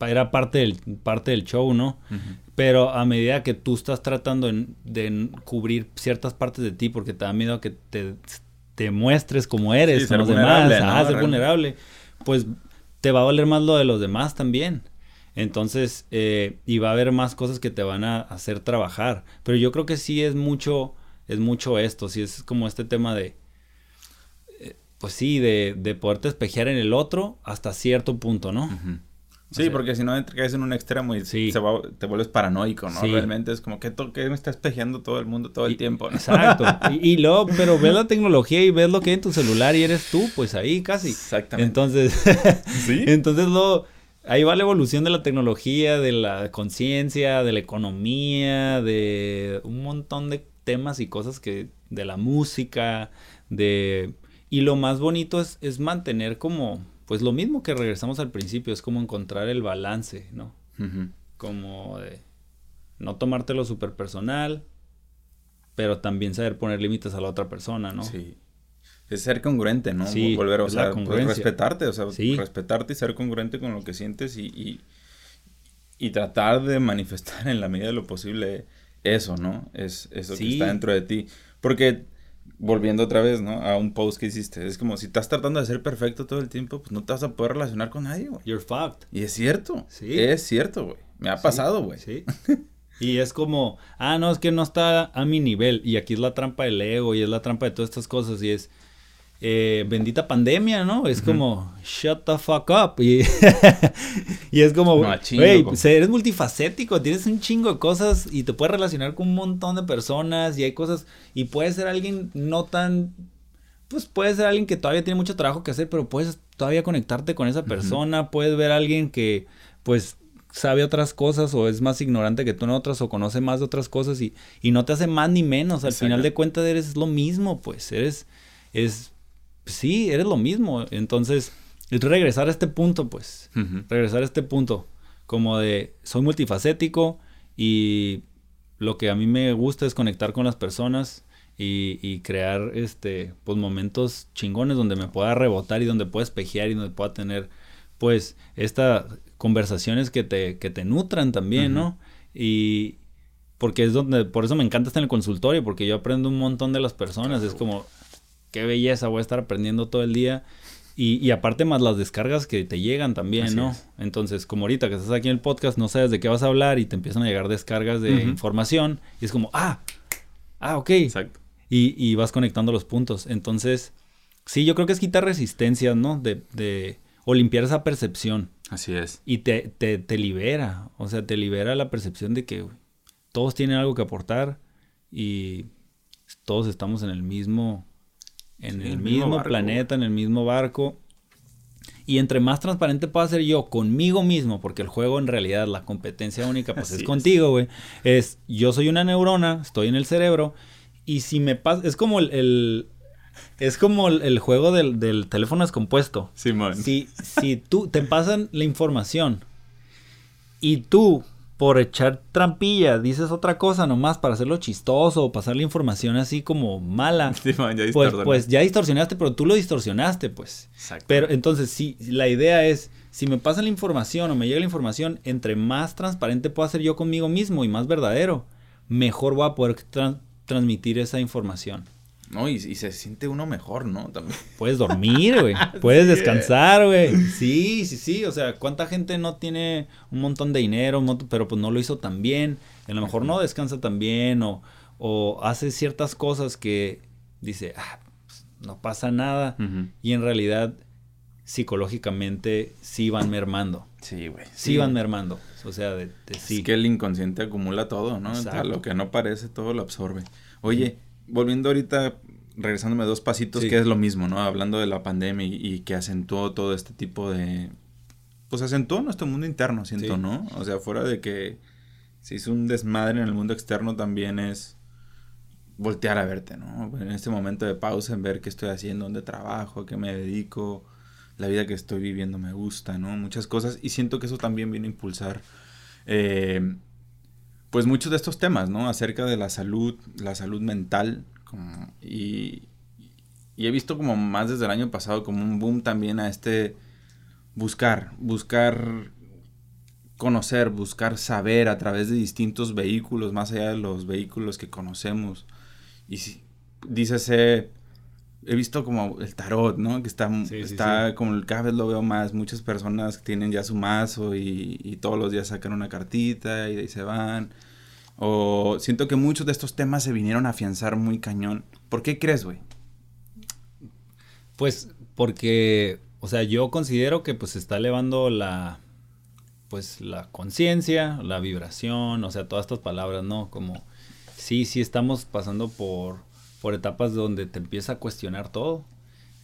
Era parte del, parte del show, ¿no? Pero a medida que tú estás tratando de, cubrir ciertas partes de ti porque te da miedo a que te, muestres como eres con los demás, ¿no? ser vulnerable, pues te va a valer más lo de los demás también. Entonces, eh, y va a haber más cosas que te van a hacer trabajar. Pero yo creo que sí es mucho, es mucho esto, sí es como este tema de, eh, pues sí, de, de poderte espejear en el otro hasta cierto punto, ¿no? Sí, porque si no caes en un extremo y te vuelves paranoico, ¿no? Realmente es como que, me está espejeando todo el mundo todo el tiempo. Exacto. y, luego, pero ves la tecnología y ves lo que hay en tu celular y eres tú, pues ahí casi. Exactamente. Entonces, ¿Sí? entonces luego ahí va la evolución de la tecnología, de la conciencia, de la economía, de un montón de temas y cosas que, de la música, de... Y lo más bonito es, es mantener como, pues lo mismo que regresamos al principio, es como encontrar el balance, ¿no? Como de no tomártelo súper personal, pero también saber poner límites a la otra persona, ¿no? Sí es ser congruente, ¿no? Sí, Volver, o sea, pues, respetarte, o sea, respetarte y ser congruente con lo que sientes y, y, tratar de manifestar en la medida de lo posible eso, ¿no? Es eso que está dentro de ti. Porque, volviendo otra vez, ¿no? A un post que hiciste, es como si estás tratando de ser perfecto todo el tiempo, pues no te vas a poder relacionar con nadie, güey. You're fucked. Y es cierto. Sí. Es cierto, güey. Me ha pasado, güey. Sí. Y es como, ah, no, es que no está a mi nivel. Y aquí es la trampa del ego y es la trampa de todas estas cosas. Y es, eh, bendita pandemia, ¿no? Es como, shut the fuck up. Y, es como, güey, eres multifacético, tienes un chingo de cosas y te puedes relacionar con un montón de personas y hay cosas, y puedes ser alguien no tan, pues puedes ser alguien que todavía tiene mucho trabajo que hacer, pero puedes todavía conectarte con esa persona, puedes ver a alguien que, pues, sabe otras cosas o es más ignorante que tú en otras o conoce más de otras cosas y, y no te hace más ni menos. Al final de cuentas eres lo mismo, pues, eres, es sí, eres lo mismo. Entonces, regresar a este punto, pues, regresar a este punto, como de, soy multifacético y lo que a mí me gusta es conectar con las personas y, crear, este, pues, momentos chingones donde me pueda rebotar y donde pueda espejear y donde pueda tener, pues, estas conversaciones que te, que te nutran también, ¿no? Y porque es donde, por eso me encanta estar en el consultorio, porque yo aprendo un montón de las personas, es como, qué belleza, voy a estar aprendiendo todo el día. Y, aparte más las descargas que te llegan también, ¿no? Entonces, como ahorita que estás aquí en el podcast, no sabes de qué vas a hablar y te empiezan a llegar descargas de información y es como, ah, ah, ok. Exacto. Y, vas conectando los puntos. Entonces, sí, yo creo que es quitar resistencia, ¿no? De, de, o limpiar esa percepción. Así es. Y te, te, te libera, o sea, te libera la percepción de que todos tienen algo que aportar y todos estamos en el mismo en el, mismo, planeta, en el mismo barco. Y entre más transparente pueda ser yo conmigo mismo, porque el juego en realidad, la competencia única, pues es contigo, güey. Es, yo soy una neurona, estoy en el cerebro, y si me pasa, es como el, es como el, juego del, del, teléfono descompuesto. Simón. Si, si tú te pasan la información y tú por echar trampilla, dices otra cosa nomás para hacerlo chistoso o pasar la información así como mala. pues, pues ya distorsionaste, pero tú lo distorsionaste, pues. Exacto. Pero entonces sí, la idea es, si me pasa la información o me llega la información, entre más transparente pueda ser yo conmigo mismo y más verdadero, mejor voy a poder transmitir esa información. No, y, se siente uno mejor, ¿no? También. Puedes dormir, güey. Puedes descansar, güey. Sí, sí, sí. O sea, ¿cuánta gente no tiene un montón de dinero, pero pues no lo hizo tan bien? A lo mejor no descansa tan bien o, o hace ciertas cosas que dice, ah, pues, no pasa nada. Y en realidad, psicológicamente, sí van mermando. Sí, güey. Sí, van mermando. O sea, de, sí. Es que el inconsciente acumula todo, ¿no? lo que no parece, todo lo absorbe. Oye volviendo ahorita, regresándome dos pasitos, que es lo mismo, ¿no? Hablando de la pandemia y, que acentuó todo este tipo de... Pues acentuó nuestro mundo interno, siento, ¿no? O sea, fuera de que se hizo un desmadre en el mundo externo, también es voltear a verte, ¿no? En este momento de pausa, en ver qué estoy haciendo, dónde trabajo, a qué me dedico, la vida que estoy viviendo me gusta, ¿no? Muchas cosas. Y siento que eso también viene a impulsar... Eh, pues muchos de estos temas, ¿no? Acerca de la salud, la salud mental. y, y, he visto como más desde el año pasado como un boom también a este buscar, buscar conocer, buscar saber a través de distintos vehículos, más allá de los vehículos que conocemos. Y si, he visto como el tarot, ¿no? Que está, está como cada vez lo veo más, muchas personas tienen ya su mazo y, todos los días sacan una cartita y de ahí se van. O siento que muchos de estos temas se vinieron a afianzar muy cañón. ¿Por qué crees, güey? Pues porque, o sea, yo considero que pues se está elevando la, pues la conciencia, la vibración, o sea, todas estas palabras, ¿no? Como, sí, sí estamos pasando por por etapas donde te empieza a cuestionar todo.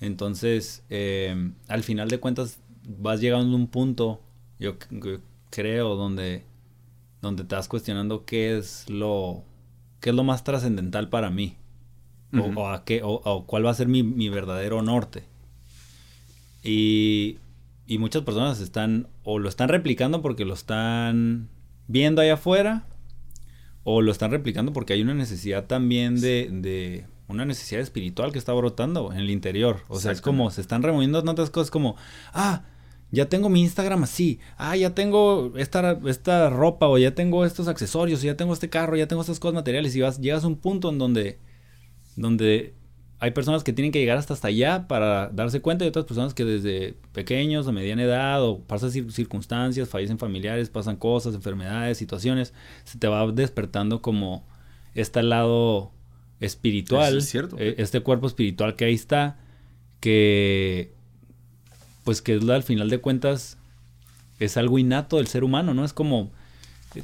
Entonces, em, al final de cuentas, vas llegando a un punto, yo, creo, donde, donde te vas cuestionando qué es lo, qué es lo más trascendental para mí. o, a qué, o, cuál va a ser mi, mi verdadero norte. Y, y, muchas personas están, o lo están replicando porque lo están viendo allá afuera, o lo están replicando porque hay una necesidad también de, de una necesidad espiritual que está brotando en el interior. O sea, es como se están removiendo tantas cosas como, ah, ya tengo mi Instagram así, ah, ya tengo esta, esta ropa o ya tengo estos accesorios, o ya tengo este carro, ya tengo estas cosas materiales y vas, llegas a un punto en donde, donde hay personas que tienen que llegar hasta, hasta allá para darse cuenta y otras personas que desde pequeños a mediana edad o pasan circunstancias, fallecen familiares, pasan cosas, enfermedades, situaciones, se te va despertando como este lado espiritual, eh, este cuerpo espiritual que ahí está, que pues que al final de cuentas es algo innato del ser humano, ¿no? Es como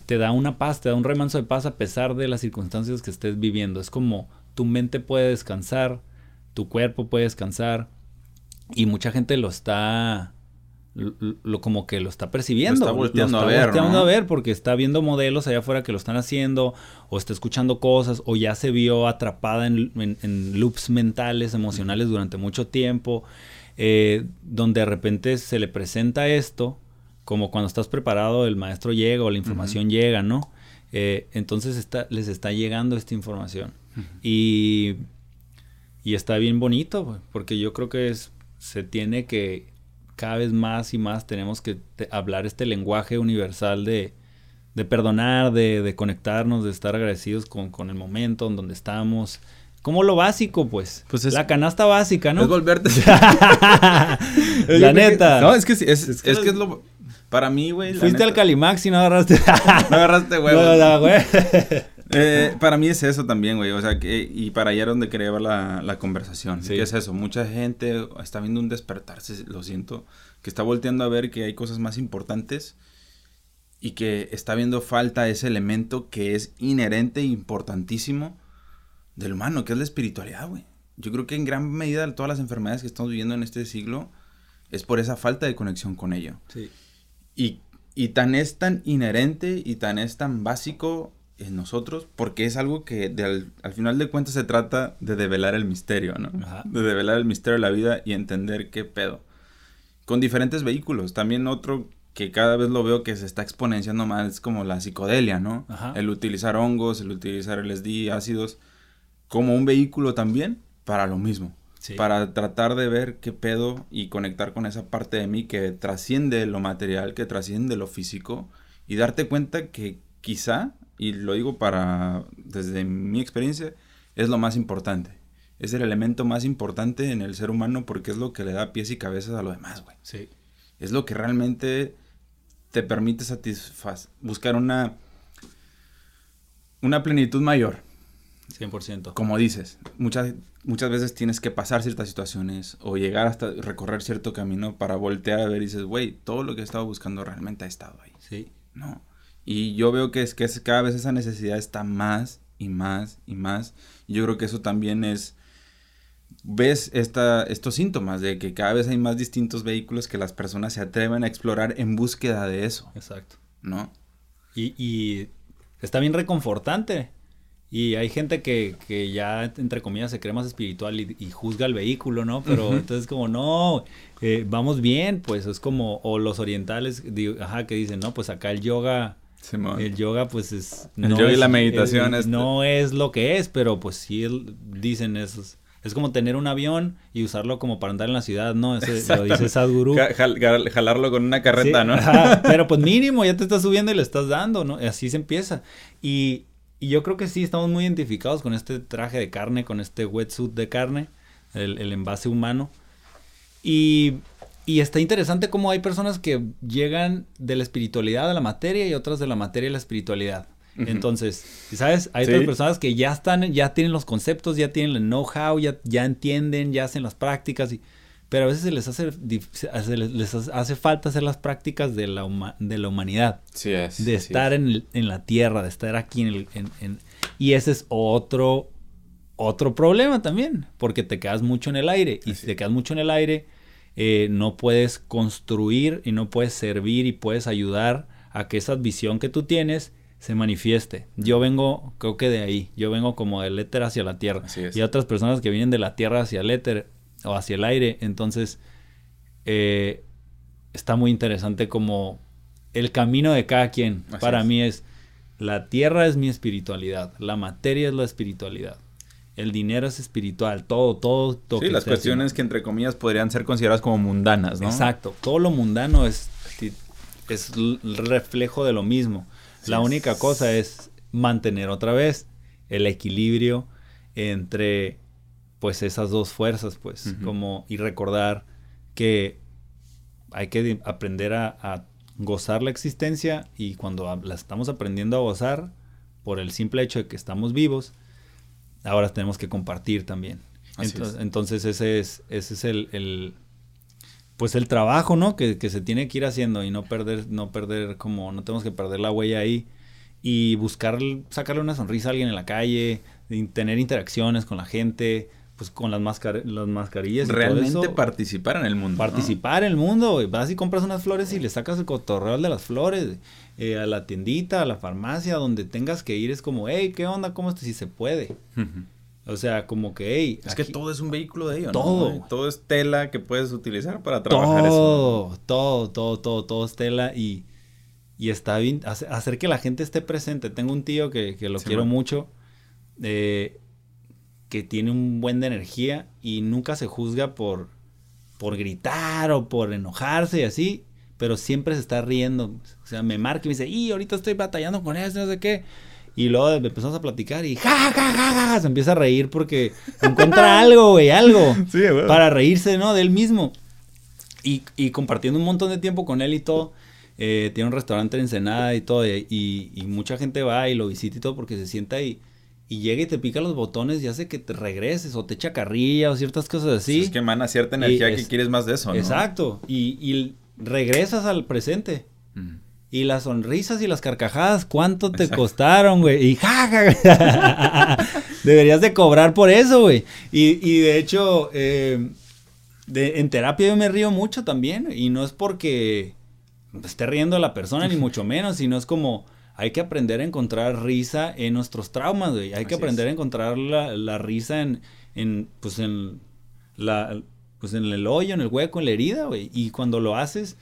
te da una paz, te da un remanso de paz a pesar de las circunstancias que estés viviendo. Es como tu mente puede descansar, tu cuerpo puede descansar y mucha gente lo está lo, como que lo está percibiendo. Lo está volteando, a, ver, a ver. porque está viendo modelos allá afuera que lo están haciendo, o está escuchando cosas, o ya se vio atrapada en, loops mentales, emocionales durante mucho tiempo, eh, donde de repente se le presenta esto, como cuando estás preparado, el maestro llega o la información llega, ¿no? Eh, entonces está, les está llegando esta información. Y, y está bien bonito, porque yo creo que es, se tiene que cada vez más y más tenemos que hablar este lenguaje universal de, perdonar, de, conectarnos, de estar agradecidos con, el momento en donde estamos. Como lo básico, pues. pues es, la canasta básica, ¿no? Es volverte. la neta. no, es que, es, es, que, es lo... Para mí, güey. Fuiste al Calimax y no agarraste. no agarraste huevos. No, güey. Eh, para mí es eso también, güey. O sea, que, y para allá es donde quería ver la, la conversación. Sí. ¿Qué es eso? Mucha gente está viendo un despertarse, lo siento, que está volteando a ver que hay cosas más importantes y que está viendo falta ese elemento que es inherente e importantísimo del humano, que es la espiritualidad, güey. Yo creo que en gran medida todas las enfermedades que estamos viviendo en este siglo es por esa falta de conexión con ello. Sí. Y, y tan es tan inherente y tan es tan básico en nosotros, porque es algo que al, final de cuentas se trata de develar el misterio, ¿no? De develar el misterio de la vida y entender qué pedo. Con diferentes vehículos. También otro que cada vez lo veo que se está exponenciando más es como la psicodelia, ¿no? El utilizar hongos, el utilizar LSD, ácidos, como un vehículo también para lo mismo. Para tratar de ver qué pedo y conectar con esa parte de mí que trasciende lo material, que trasciende lo físico y darte cuenta que quizá, y lo digo para, desde mi experiencia, es lo más importante. Es el elemento más importante en el ser humano porque es lo que le da pies y cabezas a lo demás, güey. Sí. Es lo que realmente te permite satisfacer, buscar una, una plenitud mayor. 100%. Como dices, muchas, muchas veces tienes que pasar ciertas situaciones o llegar hasta recorrer cierto camino para voltear a ver y dices, güey, todo lo que he estado buscando realmente ha estado ahí. Sí. ¿No? Y yo veo que es que es, cada vez esa necesidad está más y más y más. Y yo creo que eso también es ves esta, estos síntomas de que cada vez hay más distintos vehículos que las personas se atreven a explorar en búsqueda de eso. Exacto. ¿No? Y, y está bien reconfortante. Y hay gente que, que, ya, entre comillas, se cree más espiritual y, juzga el vehículo, ¿no? Pero entonces como, no, eh, vamos bien, pues es como, o los orientales, ajá, que dicen, no, pues acá el yoga, el yoga pues es... El yoga y la meditación es, No es lo que es, pero pues sí dicen esos es como tener un avión y usarlo como para andar en la ciudad, ¿no? Ese, lo dice Sadhguru. jalarlo con una carreta, ¿no? pero pues mínimo, ya te estás subiendo y le estás dando, ¿no? Así se empieza. Y, y, yo creo que sí, estamos muy identificados con este traje de carne, con este wetsuit de carne, el, el envase humano. Y, y está interesante cómo hay personas que llegan de la espiritualidad a la materia y otras de la materia a la espiritualidad. Entonces, ¿sabes? Hay otras personas que ya están, ya tienen los conceptos, ya tienen el know-how, ya, ya entienden, ya hacen las prácticas, y, pero a veces se les hace, les hace falta hacer las prácticas de la, de la humanidad. Sí es. De estar En, en, la tierra, de estar aquí en el... En, y ese es otro, otro problema también, porque te quedas mucho en el aire. Y si te quedas mucho en el aire, eh, no puedes construir y no puedes servir y puedes ayudar a que esa visión que tú tienes se manifieste. Yo vengo, creo que de ahí, yo vengo como del éter hacia la tierra. Y otras personas que vienen de la tierra hacia el éter o hacia el aire. Entonces, eh, está muy interesante como el camino de cada quien. Para mí es, la tierra es mi espiritualidad, la materia es la espiritualidad. El dinero es espiritual, todo, todo. todo sí, las cuestiones que entre comillas podrían ser consideradas como mundanas, ¿no? Exacto, todo lo mundano es, es el reflejo de lo mismo la única cosa es mantener otra vez el equilibrio entre pues esas dos fuerzas, pues, como y recordar que hay que aprender a, gozar la existencia y cuando la estamos aprendiendo a gozar por el simple hecho de que estamos vivos, ahora tenemos que compartir también. Entonces, ese es, ese es el, pues el trabajo, ¿no? Que, se tiene que ir haciendo y no perder, no perder como, no tenemos que perder la huella ahí y buscar sacarle una sonrisa a alguien en la calle, tener interacciones con la gente, pues con las, las mascarillas. Y Realmente todo eso. participar en el mundo. Participar en el mundo, Vas y compras unas flores y le sacas el cotorreo de las flores. Eh, a la tiendita, a la farmacia, donde tengas que ir, es como, hey, ¿qué onda? ¿Cómo estás? Si se puede. O sea, como que, hey. Es que todo es un vehículo de ello, todo. ¿no? Todo es tela que puedes utilizar para trabajar todo, eso. Todo, todo, todo, todo es tela y, y está bien. Hacer que la gente esté presente. Tengo un tío que, que lo quiero mucho, eh, que tiene un buen de energía y nunca se juzga por, por gritar o por enojarse y así, pero siempre se está riendo. O sea, me marca y me dice, y ahorita estoy batallando con eso, no sé qué. Y luego empezamos a platicar y ja, ja, ja, ja, se empieza a reír porque encuentra algo, güey, algo. Para reírse, ¿no? De él mismo. Y, y, compartiendo un montón de tiempo con él y todo. Eh, tiene un restaurante en Ensenada y todo. Y, y, mucha gente va y lo visita y todo porque se sienta ahí. Y llega y te pica los botones y hace que te regreses o te echa carrilla o ciertas cosas así. Es que emana cierta energía que quieres más de eso, ¿no? Exacto. Y regresas al presente. Y las sonrisas y las carcajadas, ¿cuánto te costaron, güey? Y ja, Deberías de cobrar por eso, güey. Y, y, de hecho, eh, de, en terapia yo me río mucho también. Y no es porque esté riendo la persona, ni mucho menos, sino es como hay que aprender a encontrar risa en nuestros traumas, güey. Hay que aprender a encontrar la, la risa en, en, pues en la, pues en el hoyo, en el hueco, en la herida, güey. Y cuando lo haces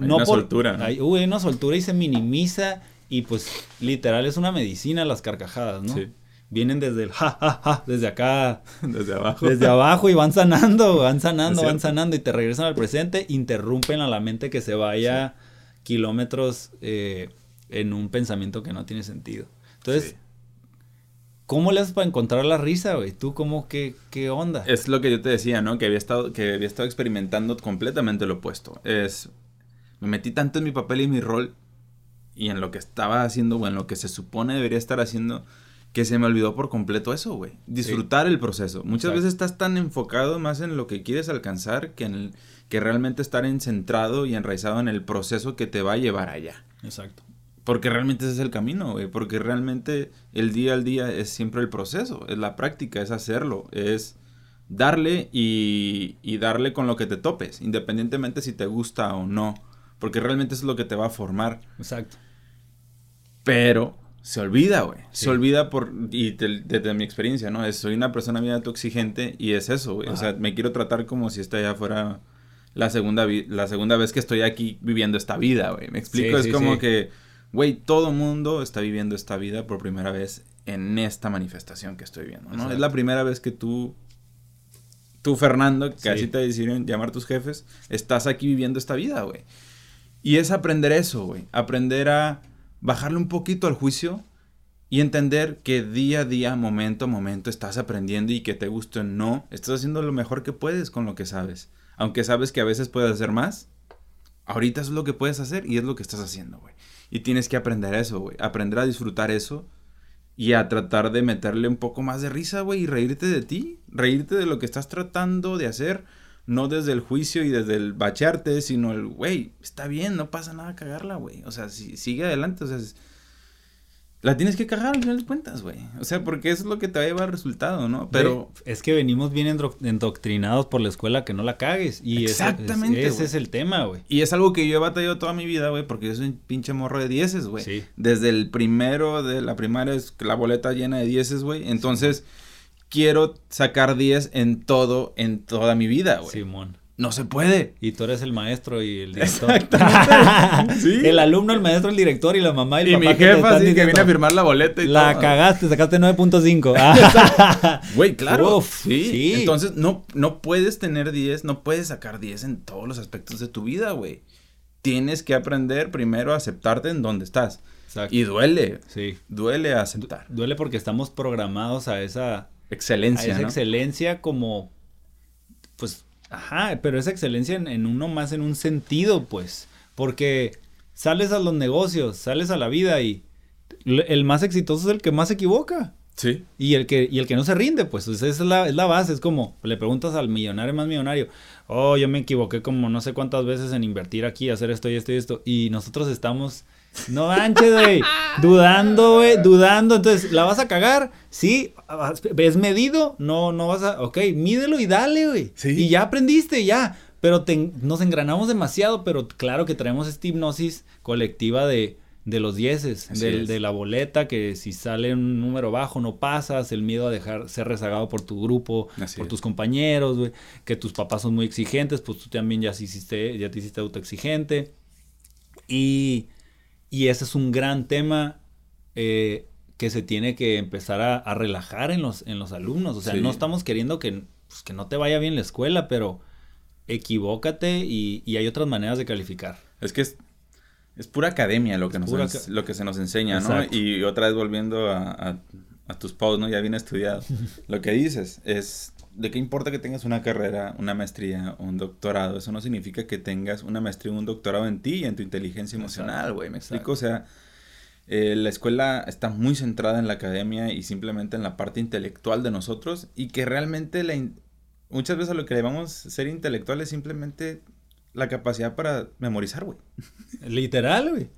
una soltura. Hay, una soltura y se minimiza y pues literal es una medicina las carcajadas, ¿no? Sí. vienen desde el ja, ja, ja, desde acá. Desde abajo. Desde abajo y van sanando, van sanando, van sanando y te regresan al presente, interrumpen a la mente que se vaya kilómetros eh, en un pensamiento que no tiene sentido. Entonces, ¿cómo le haces para encontrar la risa, güey? ¿Tú cómo, qué, qué onda? Es lo que yo te decía, ¿no? Que había estado, que había estado experimentando completamente lo opuesto. Es, me metí tanto en mi papel y mi rol y en lo que estaba haciendo o en lo que se supone debería estar haciendo que se me olvidó por completo eso, güey. Disfrutar el proceso. Muchas veces estás tan enfocado más en lo que quieres alcanzar que en el, que realmente estar en centrado y enraizado en el proceso que te va a llevar allá. Exacto. Porque realmente ese es el camino, güey. Porque realmente el día al día es siempre el proceso, es la práctica, es hacerlo, es darle y, y darle con lo que te topes, independientemente si te gusta o no. Porque realmente eso es lo que te va a formar. Exacto. Pero se olvida, güey. Se olvida por, y desde mi experiencia, ¿no? Es, soy una persona bien exigente y es eso, güey. O sea, me quiero tratar como si esta ya fuera la segunda, la segunda vez que estoy aquí viviendo esta vida, güey. Me explico, es como que, güey, todo mundo está viviendo esta vida por primera vez en esta manifestación que estoy viendo, ¿no? Es la primera vez que tú, tú, Fernando, que así te decidieron llamar tus jefes, estás aquí viviendo esta vida, güey. Y es aprender eso, güey. Aprender a bajarle un poquito al juicio y entender que día a día, momento a momento, estás aprendiendo y que te guste o no, estás haciendo lo mejor que puedes con lo que sabes. Aunque sabes que a veces puedes hacer más, ahorita es lo que puedes hacer y es lo que estás haciendo, güey. Y tienes que aprender eso, güey. Aprender a disfrutar eso y a tratar de meterle un poco más de risa, güey, y reírte de ti, reírte de lo que estás tratando de hacer, no desde el juicio y desde el bachearte, sino el, güey, está bien, no pasa nada cagarla, güey. O sea, si, sigue adelante, o sea, la tienes que cagar al final de cuentas, güey. O sea, porque eso es lo que te va a llevar al resultado, ¿no? Pero... Es que venimos bien endoctrinados por la escuela que no la cagues. Y Exactamente. Ese, es el tema, güey. Y es algo que yo he batallado toda mi vida, güey, porque yo soy un pinche morro de dieces, güey. Sí. Desde el primero de la primaria es la boleta llena de dieces, güey. Entonces, quiero sacar diez en todo, en toda mi vida, güey. Simón. No se puede. Y tú eres el maestro y el director. Exactamente. ¿Sí? El alumno, el maestro, el director y la mamá y el y mi jefa sí que viene a firmar la boleta y la cagaste, sacaste 9.5. Güey, claro. sí. Entonces no, no puedes tener 10, no puedes sacar 10 en todos los aspectos de tu vida, güey. Tienes que aprender primero a aceptarte en donde estás. Exacto. Y duele. Sí. Duele aceptar. duele porque estamos programados a esa excelencia. A esa excelencia como pues Ajá, pero esa excelencia en, uno más en un sentido, pues. Porque sales a los negocios, sales a la vida y el más exitoso es el que más se equivoca. Sí. Y el que, y el que no se rinde, pues esa es la, es la base. Es como, le preguntas al millonario más millonario, oh, yo me equivoqué como no sé cuántas veces en invertir aquí, hacer esto y esto y esto. Y nosotros estamos no manches, güey. dudando, güey, dudando. Entonces, ¿la vas a cagar? Sí. ¿Es medido? No, no vas a. Ok, mídelo y dale, güey. Sí. Y ya aprendiste, ya. Pero nos engranamos demasiado, pero claro que traemos esta hipnosis colectiva de, de los dieces, de, de, la boleta, que si sale un número bajo no pasas, el miedo a dejar ser rezagado por tu grupo, por tus compañeros, güey, que tus papás son muy exigentes, pues tú también ya, hiciste, ya te hiciste autoexigente. Y y ese es un gran tema eh, que se tiene que empezar a, relajar en los, en los alumnos. O sea, no estamos queriendo que, pues, que no te vaya bien la escuela, pero equivócate y, y hay otras maneras de calificar. Es que es, es pura academia lo que, nos, lo que se nos enseña, ¿no? Y otra vez volviendo a, a tus posts, ¿no? Ya bien estudiado. lo que dices es ¿de qué importa que tengas una carrera, una maestría o un doctorado? Eso no significa que tengas una maestría o un doctorado en ti y en tu inteligencia emocional, güey. ¿Me explico? O sea, eh, la escuela está muy centrada en la academia y simplemente en la parte intelectual de nosotros y que realmente la muchas veces a lo que le llamamos ser intelectual es simplemente la capacidad para memorizar, güey. Literal, güey.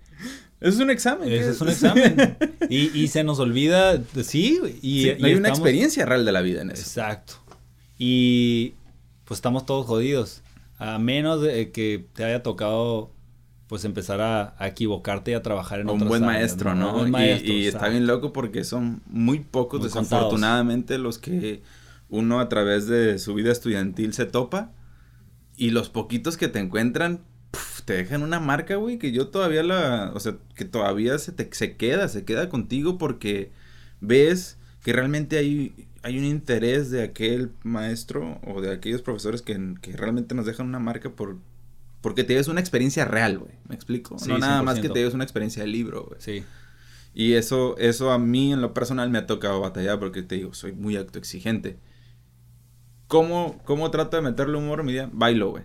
Eso es un examen. Eso es? un examen. y, y, se nos olvida, sí. Y, no hay una experiencia real de la vida en eso. Exacto. Y pues estamos todos jodidos. A menos de que te haya tocado pues empezar a, equivocarte y a trabajar en un buen maestro, ¿no? Un buen maestro, y, está bien loco porque son muy pocos, desafortunadamente, los que uno a través de su vida estudiantil se topa. Y los poquitos que te encuentran, te dejan una marca, güey, que yo todavía la, o sea, que todavía se te se queda, se queda contigo porque ves que realmente hay, hay un interés de aquel maestro o de aquellos profesores que, que realmente nos dejan una marca por porque te ves una experiencia real, güey. ¿Me explico? no nada más que te ves una experiencia de libro, güey. Sí. Y eso, eso a mí en lo personal me ha tocado batallar porque te digo, soy muy autoexigente. ¿Cómo, cómo trato de meterle humor en mi día? Bailo, güey.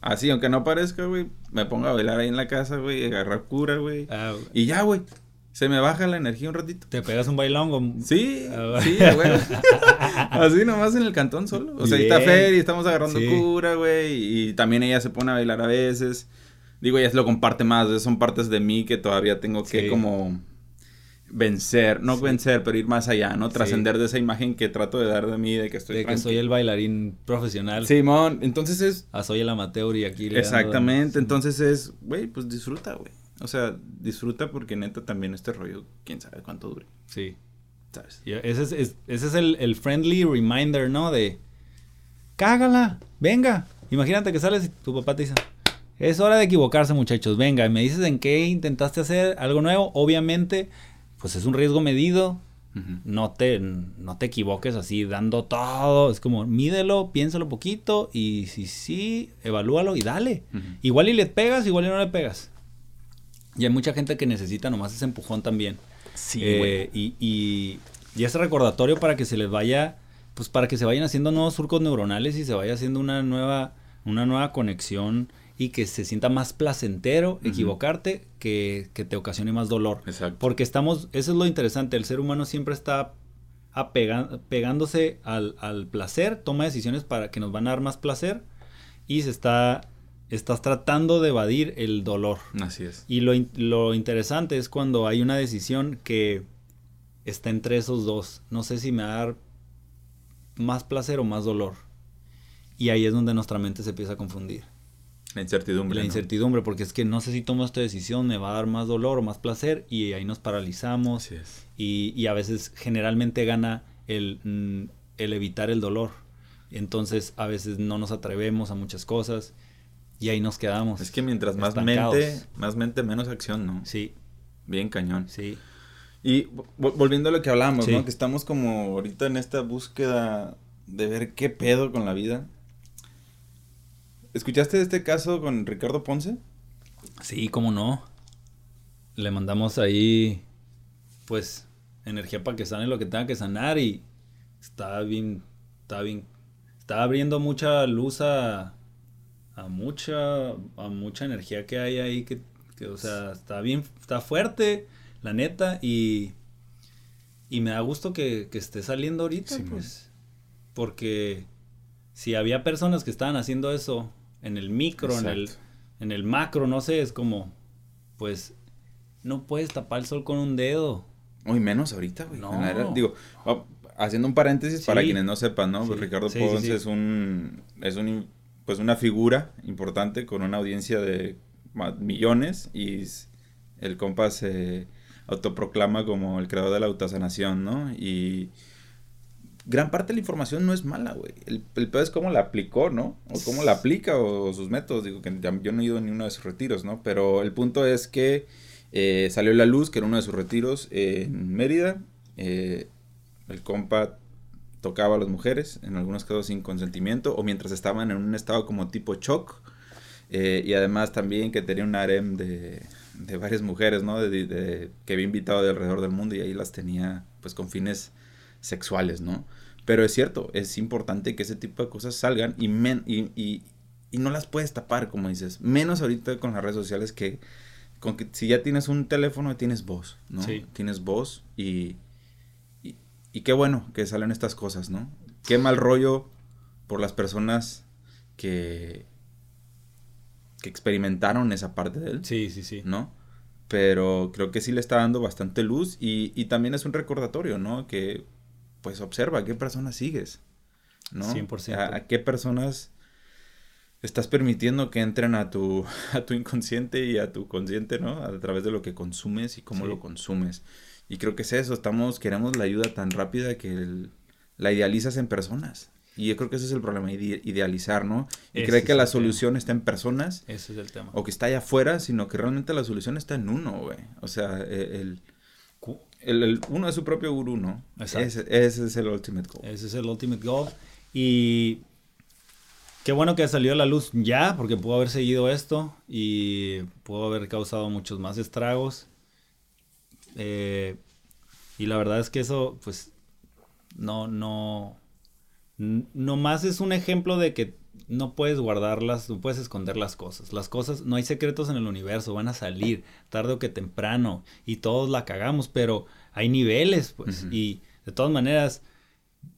Así, aunque no parezca, güey, me pongo a bailar ahí en la casa, güey, agarrar cura, güey. Ah, y ya, güey. Se me baja la energía un ratito. ¿Te pegas un bailón? Sí, ah, sí, güey. Así nomás en el cantón solo. O sea, ahí está Fer y estamos agarrando cura, güey. Y también ella se pone a bailar a veces. Digo, ella se lo comparte más. Son partes de mí que todavía tengo que como vencer, no vencer, pero ir más allá, ¿no? Trascender de esa imagen que trato de dar de mí, de que estoy... De que soy el bailarín profesional. Simón, entonces es... Ah, soy el amateur y aquí... Exactamente, entonces es, güey, pues disfruta, güey. O sea, disfruta porque neta también este rollo, quién sabe cuánto dure. Sí. ¿Sabes? ese es, ese es el, friendly reminder, ¿no? De, cágala, venga. Imagínate que sales y tu papá te dice, es hora de equivocarse muchachos, venga, y me dices en qué intentaste hacer algo nuevo, obviamente, pues es un riesgo medido, no, te, no te equivoques así dando todo, es como mídelo, piénsalo poquito y si sí, evalúalo y dale. Igual y le pegas, igual y no le pegas. Y hay mucha gente que necesita nomás ese empujón también. Sí, eh, y, y, ese recordatorio para que se les vaya, pues para que se vayan haciendo nuevos surcos neuronales y se vaya haciendo una nueva, una nueva conexión y que se sienta más placentero equivocarte que, que, te ocasione más dolor. Exacto. Porque estamos, eso es lo interesante, el ser humano siempre está pegándose al, al placer, toma decisiones para que nos van a dar más placer y se está estás tratando de evadir el dolor. Así es. Y lo, lo, interesante es cuando hay una decisión que está entre esos dos. No sé si me va a dar más placer o más dolor. Y ahí es donde nuestra mente se empieza a confundir. La incertidumbre. La incertidumbre, porque es que no sé si tomo esta decisión, me va a dar más dolor o más placer, y ahí nos paralizamos. Así es. Y, y, a veces generalmente gana el, mm, el evitar el dolor. Entonces a veces no nos atrevemos a muchas cosas y ahí nos quedamos. Es que mientras más mente, más mente, menos acción, ¿no? Sí. Bien cañón. Sí. Y volviendo a lo que hablamos, ¿no? Que estamos como ahorita en esta búsqueda de ver qué pedo con la vida. ¿Escuchaste este caso con Ricardo Ponce? Sí, cómo no. Le mandamos ahí, pues, energía para que sane lo que tenga que sanar y está bien, está bien, está abriendo mucha luz a, a mucha, a mucha energía que hay ahí que, o sea, está bien, está fuerte, la neta, y, y me da gusto que, esté saliendo ahorita, pues, porque si había personas que estaban haciendo eso en el micro, en el, en el macro, no sé, es como, pues, no puedes tapar el sol con un dedo. Muy menos ahorita, güey. No. digo, haciendo un paréntesis para quienes no sepan, ¿no? Ricardo Ponce es un, es un pues una figura importante con una audiencia de millones y el compa se autoproclama como el creador de la autosanación, ¿no? Y gran parte de la información no es mala, güey. El, el es cómo la aplicó, ¿no? O cómo la aplica o, sus métodos. Digo que yo no he ido a ni uno de sus retiros, ¿no? Pero el punto es que eh, salió la luz que era uno de sus retiros en Mérida. Eh, el compa tocaba a las mujeres, en algunos casos sin consentimiento, o mientras estaban en un estado como tipo shock, eh, y además también que tenía un harem de, de varias mujeres, ¿no? De, que había invitado de alrededor del mundo y ahí las tenía pues con fines sexuales, ¿no? Pero es cierto, es importante que ese tipo de cosas salgan y, y, y, y, no las puedes tapar, como dices. Menos ahorita con las redes sociales que, con que si ya tienes un teléfono, tienes voz, ¿no? Sí. Tienes voz y, y qué bueno que salen estas cosas, ¿no? Qué mal rollo por las personas que, que experimentaron esa parte de él. Sí, sí, sí. ¿No? Pero creo que sí le está dando bastante luz y, y también es un recordatorio, ¿no? Que pues observa a qué personas sigues, ¿no? 100%. A, qué personas estás permitiendo que entren a tu, a tu inconsciente y a tu consciente, ¿no? A través de lo que consumes y cómo lo consumes. Y creo que es eso, estamos, queremos la ayuda tan rápida que la idealizas en personas. Y yo creo que ese es el problema, idealizar, ¿no? Y creer que la solución está en personas. Ese es el tema. O que está allá afuera, sino que realmente la solución está en uno, güey. O sea, e, el, El, uno es su propio gurú, ¿no? Ese, ese, es el ultimate goal. Ese es el ultimate goal. Y qué bueno que salió a la luz ya, porque pudo haber seguido esto y pudo haber causado muchos más estragos. Eh, y la verdad es que eso, pues, no, no, no más es un ejemplo de que no puedes guardarlas, no puedes esconder las cosas. Las cosas, no hay secretos en el universo, van a salir tarde o que temprano y todos la cagamos, pero hay niveles, pues, y de todas maneras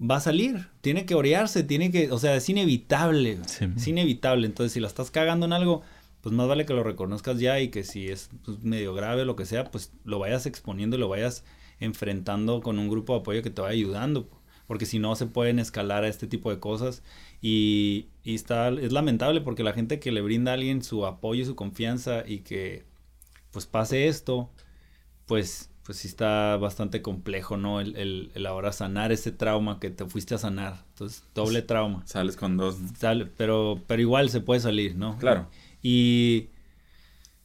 va a salir, tiene que orearse, tiene que, o sea, es inevitable, es inevitable. Entonces, si la estás cagando en algo, pues más vale que lo reconozcas ya y que si es pues, medio grave o lo que sea, pues lo vayas exponiendo y lo vayas enfrentando con un grupo de apoyo que te vaya ayudando porque si no se pueden escalar a este tipo de cosas y, está, es lamentable porque la gente que le brinda a alguien su apoyo y su confianza y que pues pase esto, pues, pues sí está bastante complejo, ¿no? El, el, ahora sanar ese trauma que te fuiste a sanar. Entonces, doble trauma. Sales con dos. Sale, pero, pero igual se puede salir, ¿no? Claro. Y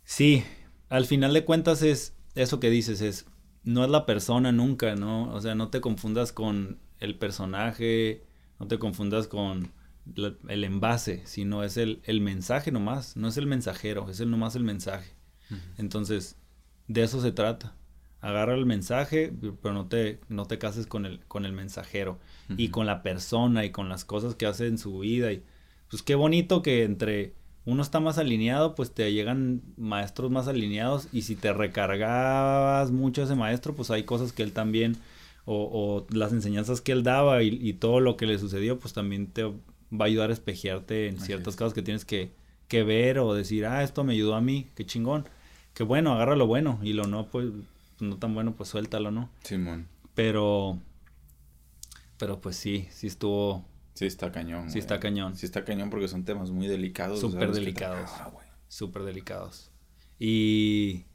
sí, al final de cuentas es eso que dices, es no es la persona nunca, ¿no? O sea, no te confundas con el personaje, no te confundas con el envase, sino es el, el, mensaje nomás, no es el mensajero, es el nomás el mensaje. Entonces, de eso se trata. Agarra el mensaje, pero no te, no te cases con el, con el mensajero y con la persona y con las cosas que hace en su vida. Y pues qué bonito que entre uno está más alineado, pues te llegan maestros más alineados y si te recargabas mucho a ese maestro, pues hay cosas que él también o, las enseñanzas que él daba y, todo lo que le sucedió, pues también te va a ayudar a espejearte en ciertas cosas que tienes que, que, ver o decir, ah, esto me ayudó a mí, qué chingón. Que bueno, agarra lo bueno y lo no, pues no tan bueno, pues suéltalo, ¿no? Simón. Pero, pero pues sí, sí estuvo... Sí está cañón. Sí está cañón. Sí está cañón porque son temas muy delicados. Súper delicados. Súper delicados. Y,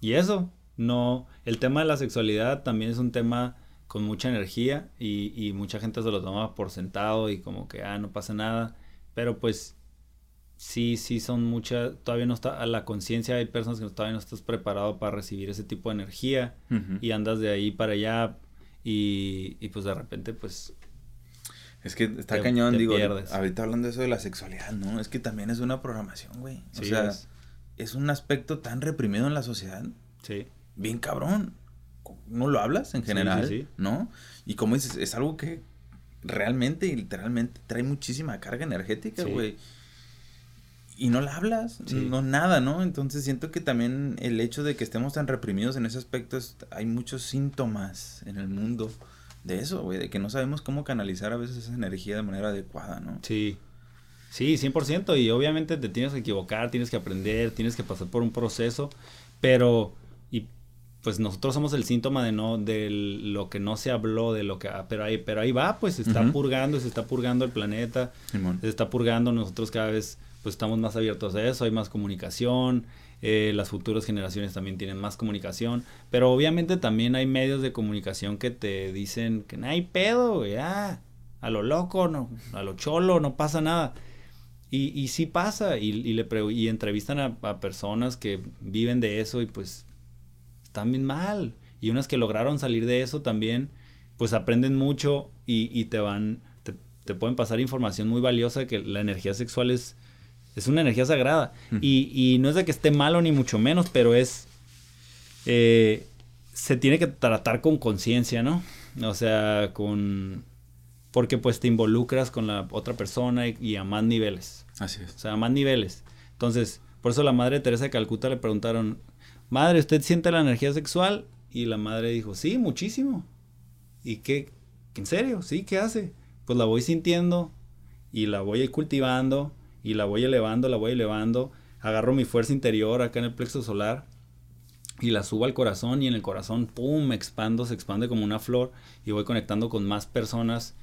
y eso, no, el tema de la sexualidad también es un tema con mucha energía y, mucha gente se lo toma por sentado y como que, ah, no pasa nada, pero pues sí, sí son muchas, todavía no está a la conciencia, hay personas que todavía no estás preparado para recibir ese tipo de energía y andas de ahí para allá y, pues de repente pues... Es que está cañón, digo, ahorita hablando de eso de la sexualidad, ¿no? Es que también es una programación, güey. o sea, es. es un aspecto tan reprimido en la sociedad. Sí bien cabrón. No lo hablas en general, ¿no? Y como dices, es algo que realmente y literalmente trae muchísima carga energética, güey. Y no la hablas, no nada, ¿no? Entonces siento que también el hecho de que estemos tan reprimidos en ese aspecto, hay muchos síntomas en el mundo de eso, güey, de que no sabemos cómo canalizar a veces esa energía de manera adecuada, ¿no? Sí. Sí, 100%. Y obviamente te tienes que equivocar, tienes que aprender, tienes que pasar por un proceso, pero pues nosotros somos el síntoma de no de lo que no se habló de lo que ah, pero ahí pero ahí va pues se está purgando se está purgando el planeta se está purgando nosotros cada vez pues estamos más abiertos a eso hay más comunicación eh, las futuras generaciones también tienen más comunicación pero obviamente también hay medios de comunicación que te dicen que no hay pedo ya a lo loco no a lo cholo no pasa nada y, y sí pasa y, y le y entrevistan a personas que viven de eso y pues están bien mal. Y unas que lograron salir de eso también, pues aprenden mucho y, te van, te, pueden pasar información muy valiosa que la energía sexual es, es una energía sagrada. y, no es de que esté malo ni mucho menos, pero es, eh, se tiene que tratar con conciencia, ¿no? O sea, con, porque pues te involucras con la otra persona y, y, a más niveles. Así es. O sea, a más niveles. Entonces, por eso la madre Teresa de Calcuta le preguntaron, madre, ¿usted siente la energía sexual? Y la madre dijo, sí, muchísimo. ¿Y qué? ¿En serio? ¿Sí? ¿Qué hace? Pues la voy sintiendo y la voy cultivando y la voy elevando, la voy elevando. Agarro mi fuerza interior acá en el plexo solar y la subo al corazón y en el corazón, ¡pum!, me expando, se expande como una flor y voy conectando con más personas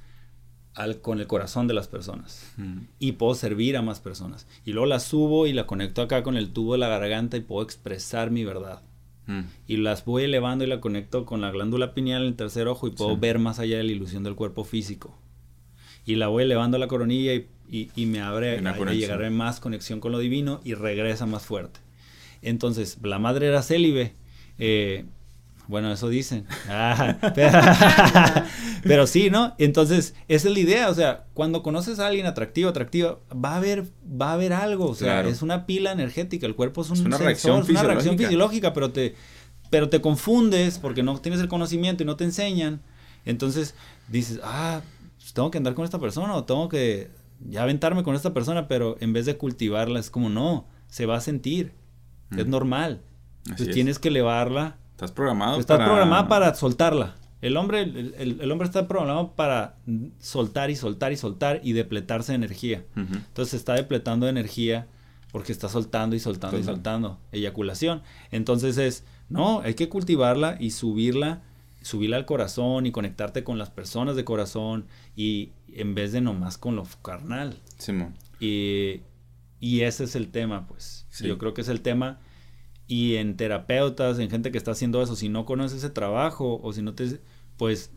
al, con el corazón de las personas. Mm. Y puedo servir a más personas. Y luego la subo y la conecto acá con el tubo de la garganta y puedo expresar mi verdad. Mm. Y las voy elevando y la conecto con la glándula pineal en el tercer ojo y puedo ver más allá de la ilusión del cuerpo físico. Y la voy elevando a la coronilla y, y, me abre a, llegar a más conexión con lo divino y regresa más fuerte. Entonces, la madre era célibe. Eh, Bueno, eso dicen. Ah, pero, sí, ¿no? Entonces, esa es la idea. O sea, cuando conoces a alguien atractivo, atractiva, va a haber, va a haber algo. O sea, es una pila energética. El cuerpo es, un una, reacción, es una reacción fisiológica, pero te, pero te confundes porque no tienes el conocimiento y no te enseñan. Entonces dices, ah, pues tengo que andar con esta persona o tengo que ya aventarme con esta persona, pero en vez de cultivarla es como, no, se va a sentir. Es normal. Entonces tienes que elevarla Estás programado Estás para... programada para soltarla. El hombre, el, hombre está programado para soltar y soltar y soltar y depletarse de energía. Entonces está depletando de energía porque está soltando y soltando y soltando. Eyaculación. Entonces es, no, hay que cultivarla y subirla, subirla al corazón y conectarte con las personas de corazón y en vez de nomás con lo carnal. Y, y ese es el tema, pues. Yo creo que es el tema y en terapeutas, en gente que está haciendo eso, si no conoces ese trabajo o si no te, pues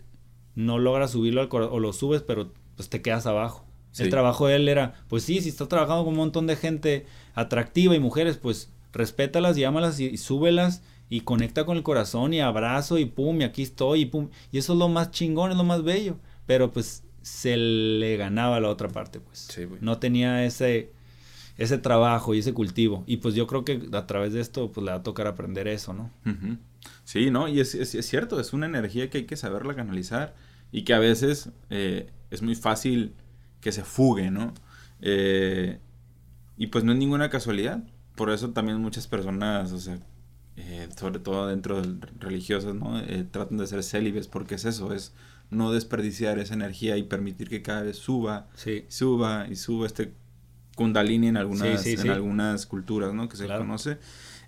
no logras subirlo al corazón o lo subes, pero pues te quedas abajo. El trabajo de él era, pues sí, si estás trabajando con un montón de gente atractiva y mujeres, pues respétalas, llámalas y, y súbelas y conecta con el corazón y abrazo y pum, y aquí estoy y pum. Y eso es lo más chingón, es lo más bello. Pero pues se le ganaba a la otra parte, pues. no tenía ese, ese trabajo y ese cultivo. Y pues yo creo que a través de esto pues le va a tocar aprender eso, ¿no? Sí, ¿no? Y es, es, cierto, es una energía que hay que saberla canalizar y que a veces eh, es muy fácil que se fugue, ¿no? Eh, y pues no es ninguna casualidad. Por eso también muchas personas, o sea, eh, sobre todo dentro de religiosas, ¿no? tratan de ser célibes porque es eso, es no desperdiciar esa energía y permitir que cada vez suba, suba y suba este kundalini en algunas, en algunas culturas, ¿no? Que se conoce.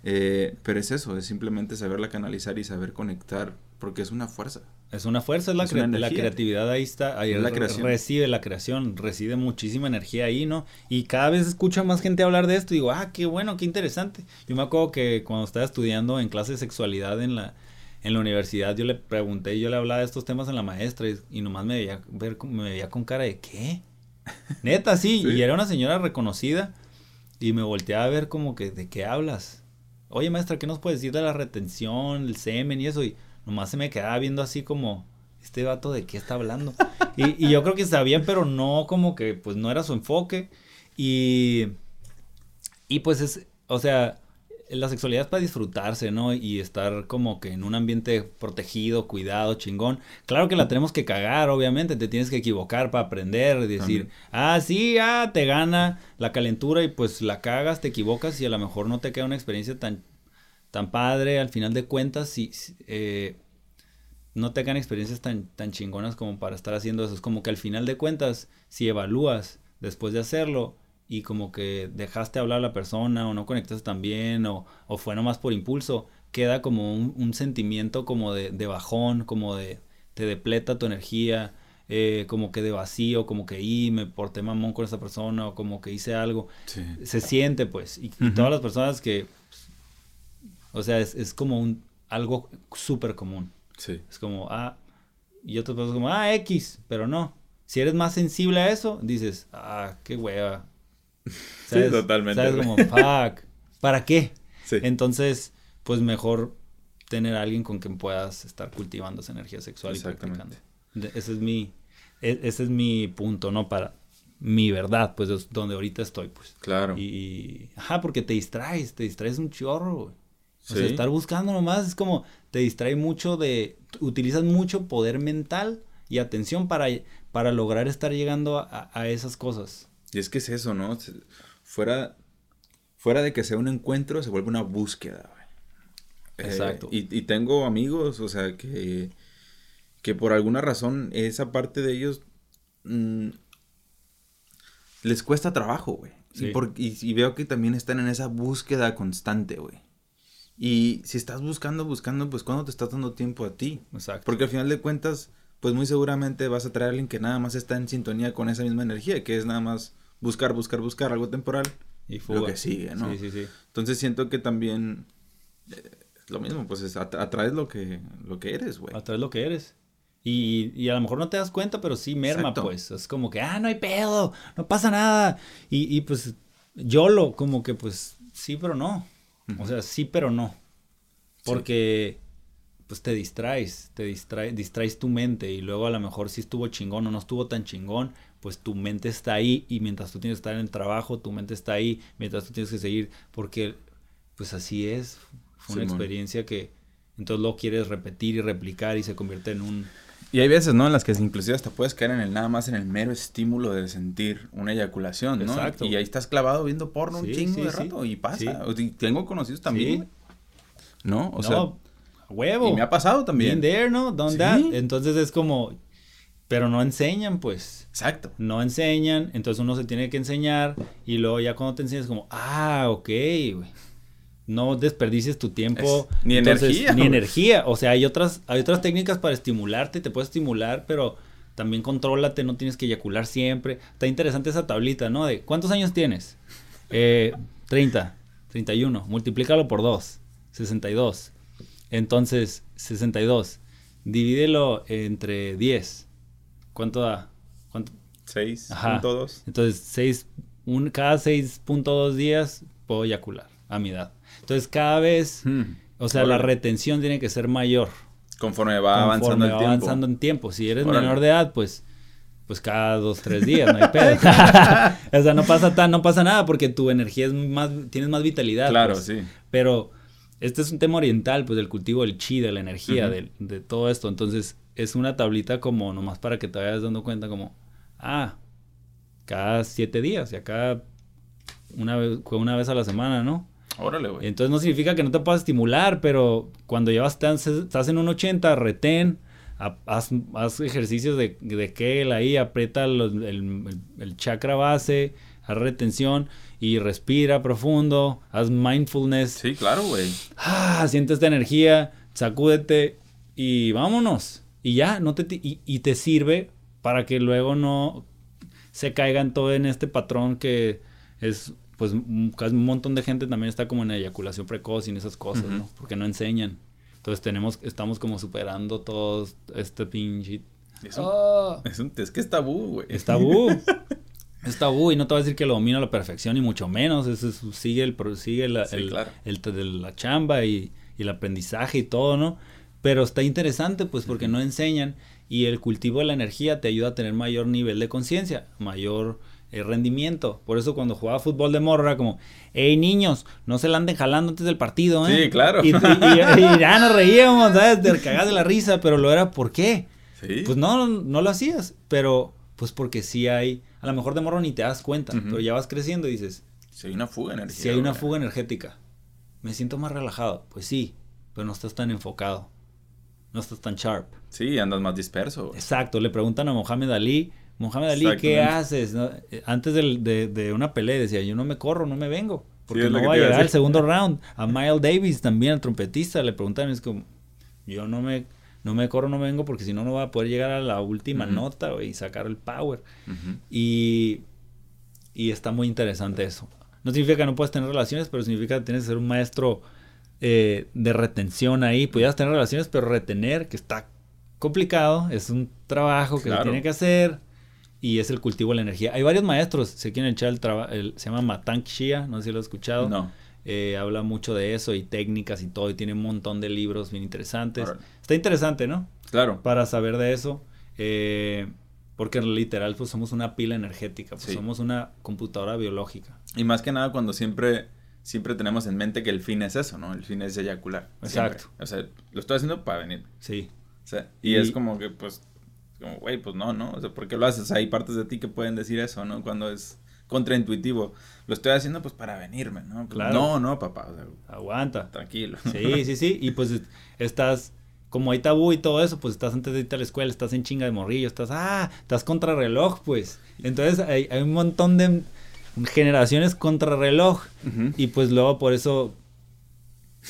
Eh, pero es eso, es simplemente saberla canalizar y saber conectar, porque es una fuerza. Es una fuerza, es la, la creatividad ahí está, ahí la creación. recibe la creación, reside muchísima energía ahí, ¿no? Y cada vez escucho a más gente hablar de esto y digo, ah, qué bueno, qué interesante. Yo me acuerdo que cuando estaba estudiando en clase de sexualidad en la, en la universidad, yo le pregunté, yo le hablaba de estos temas a la maestra y, y nomás me veía, ver, me veía con cara de, ¿qué? Neta, sí, y era una señora reconocida y me volteaba a ver como que, ¿de qué hablas? Oye, maestra, ¿qué nos puedes decir de la retención, el semen y eso? Y nomás se me quedaba viendo así como, este vato de qué está hablando. y, y, yo creo que sabía, pero no como que, pues no era su enfoque. Y, y pues es, o sea, la sexualidad es para disfrutarse, ¿no? Y estar como que en un ambiente protegido, cuidado, chingón. Claro que la tenemos que cagar, obviamente, te tienes que equivocar para aprender, decir, ah, sí, ah, te gana la calentura y pues la cagas, te equivocas y a lo mejor no te queda una experiencia tan, tan padre, al final de cuentas, si, eh, no te quedan experiencias tan, tan chingonas como para estar haciendo eso. Es como que al final de cuentas, si evalúas después de hacerlo, y como que dejaste hablar a la persona o no conectaste tan bien o, o fue nomás por impulso, queda como un, sentimiento como de, bajón, como de te depleta tu energía, eh, como que de vacío, como que y me porté mamón con esa persona o como que hice algo. Se siente pues. Y, todas las personas que, o sea, es, es como un algo súper común. Sí. Es como, ah, y otras personas como, ah, X, pero no. Si eres más sensible a eso, dices, ah, qué hueva, Sí, totalmente. ¿Sabes? Como, fuck, ¿para qué? Entonces, pues mejor tener a alguien con quien puedas estar cultivando esa energía sexual Exactamente. y Ese es mi, e, ese es mi punto, ¿no? Para mi verdad, pues es donde ahorita estoy, pues. Claro. Y, ajá, porque te distraes, te distraes un chorro, güey. O sea, estar buscando nomás es como, te distrae mucho de, utilizas mucho poder mental y atención para, para lograr estar llegando a, a esas cosas. Y es que es eso, ¿no? Fuera, fuera de que sea un encuentro, se vuelve una búsqueda, eh, Exacto. y, tengo amigos, o sea, que, que por alguna razón esa parte de ellos mm, les cuesta trabajo, güey. Y, y, veo que también están en esa búsqueda constante, güey. Y si estás buscando, buscando, pues ¿cuándo te estás dando tiempo a ti? Exacto. Porque al final de cuentas, pues muy seguramente vas a traer a alguien que nada más está en sintonía con esa misma energía, que es nada más buscar, buscar, buscar algo temporal. Y Lo que sigue, ¿no? Sí, sí, sí. Entonces siento que también eh, lo mismo, pues es, atraes lo que, lo que eres, güey. Atraes lo que eres. Y, y, a lo mejor no te das cuenta, pero sí merma, pues. Es como que, ah, no hay pedo, no pasa nada. Y, y pues yo lo, como que, pues, sí, pero no. O sea, sí, pero no. Porque pues te distraes, te distraes, distraes tu mente y luego a lo mejor si estuvo chingón o no estuvo tan chingón, pues tu mente está ahí y mientras tú tienes que estar en el trabajo, tu mente está ahí, mientras tú tienes que seguir, porque pues así es, fue una experiencia que entonces lo quieres repetir y replicar y se convierte en un... Y hay veces, ¿no? En las que inclusive hasta puedes caer en el nada más en el mero estímulo de sentir una eyaculación, ¿no? Exacto. Y ahí estás clavado viendo porno un chingo de rato y pasa. tengo conocidos también. ¿No? O sea, huevo. Y me ha pasado también. Been there, ¿no? Donde Entonces es como, pero no enseñan, pues. Exacto. No enseñan, entonces uno se tiene que enseñar y luego ya cuando te enseñas como, ah, ok, güey. No desperdicies tu tiempo. ni energía. Ni energía. O sea, hay otras, hay otras técnicas para estimularte, te puedes estimular, pero también contrólate, no tienes que eyacular siempre. Está interesante esa tablita, ¿no? De ¿cuántos años tienes? Eh, 30, 31, multiplícalo por 2, 62. Entonces, 62. Divídelo entre 10. ¿Cuánto da? ¿Cuánto? 6.2. Entonces, 6, un, cada 6.2 días puedo eyacular a mi edad. Entonces, cada vez, hmm. o sea, la retención tiene que ser mayor. Conforme va avanzando el va tiempo. avanzando en tiempo. Si eres menor de edad, pues pues cada dos, tres días, no hay pedo. o sea, no pasa tan, no pasa nada porque tu energía es más, tienes más vitalidad. Claro, pues. sí. Pero este es un tema oriental, pues del cultivo del chi, de la energía, de, de, todo esto. Entonces, es una tablita como nomás para que te vayas dando cuenta como, ah, cada siete días, y acá una vez, una vez a la semana, ¿no? Órale, güey. Entonces no significa que no te puedas estimular, pero cuando ya estás, en un 80, retén, haz, haz ejercicios de, de Kel ahí, aprieta el, el, chakra base, haz retención y respira profundo, haz mindfulness. Sí, claro, güey. Ah, siente esta energía, sacúdete y vámonos. Y ya, no te y, te sirve para que luego no se caigan todo en este patrón que es pues un, montón de gente también está como en eyaculación precoz y en esas cosas, ¿no? Porque no enseñan. Entonces tenemos, estamos como superando todo este pinche. Es, ah. es, es, que es tabú, güey. Es tabú. es tabú y no te voy a decir que lo domino a la perfección y mucho menos. Eso sigue el, sigue la, el, el, la chamba y, y el aprendizaje y todo, ¿no? Pero está interesante, pues, porque no enseñan y el cultivo de la energía te ayuda a tener mayor nivel de conciencia, mayor eh, rendimiento. Por eso cuando jugaba fútbol de morro era como, hey niños, no se la anden jalando antes del partido, ¿eh? Sí, claro. Y, ya nos reíamos, ¿sabes? De cagar de la risa, pero lo era, ¿por qué? Sí. Pues no, no lo hacías, pero pues porque sí hay, a lo mejor de morro ni te das cuenta, pero ya vas creciendo y dices, si hay una fuga energética. Si hay una fuga energética, me siento más relajado, pues sí, pero no estás tan enfocado no estás tan sharp. Sí, andas más disperso. Exacto, le preguntan a Mohamed Ali, Mohamed Ali, ¿qué haces? Antes de, una pelea decía, yo no me corro, no me vengo, porque no va a llegar al segundo round. A Miles Davis también, el trompetista, le preguntan, es como, yo no me, no me corro, no me vengo, porque si no, no va a poder llegar a la última nota y sacar el power. y, y está muy interesante eso. No significa que no puedes tener relaciones, pero significa que tienes que ser un maestro eh, de retención ahí. Pudieras tener relaciones, pero retener, que está complicado, es un trabajo que se tiene que hacer y es el cultivo de la energía. Hay varios maestros, se quieren echar el trabajo, se llama Matank Shia, no sé si lo has escuchado. No. Eh, habla mucho de eso y técnicas y todo, y tiene un montón de libros bien interesantes. Está interesante, ¿no? Claro. Para saber de eso. Eh, porque literal, pues somos una pila energética, pues somos una computadora biológica. Y más que nada cuando siempre siempre tenemos en mente que el fin es eso, ¿no? El fin es eyacular. Exacto. O sea, lo estoy haciendo para venir. Sí. O sea, y, es como que, pues, como, güey, pues no, ¿no? O sea, ¿por qué lo haces? Hay partes de ti que pueden decir eso, ¿no? Cuando es contraintuitivo. Lo estoy haciendo, pues, para venirme, ¿no? Pues, claro. No, no, papá. Aguanta. Tranquilo. Sí, sí, sí. Y pues estás como hay tabú y todo eso, pues estás antes de irte a la escuela, estás en chinga de morrillo, estás, ah, estás contra reloj, pues. Entonces hay, hay un montón de, generaciones contrarreloj. Y pues luego por eso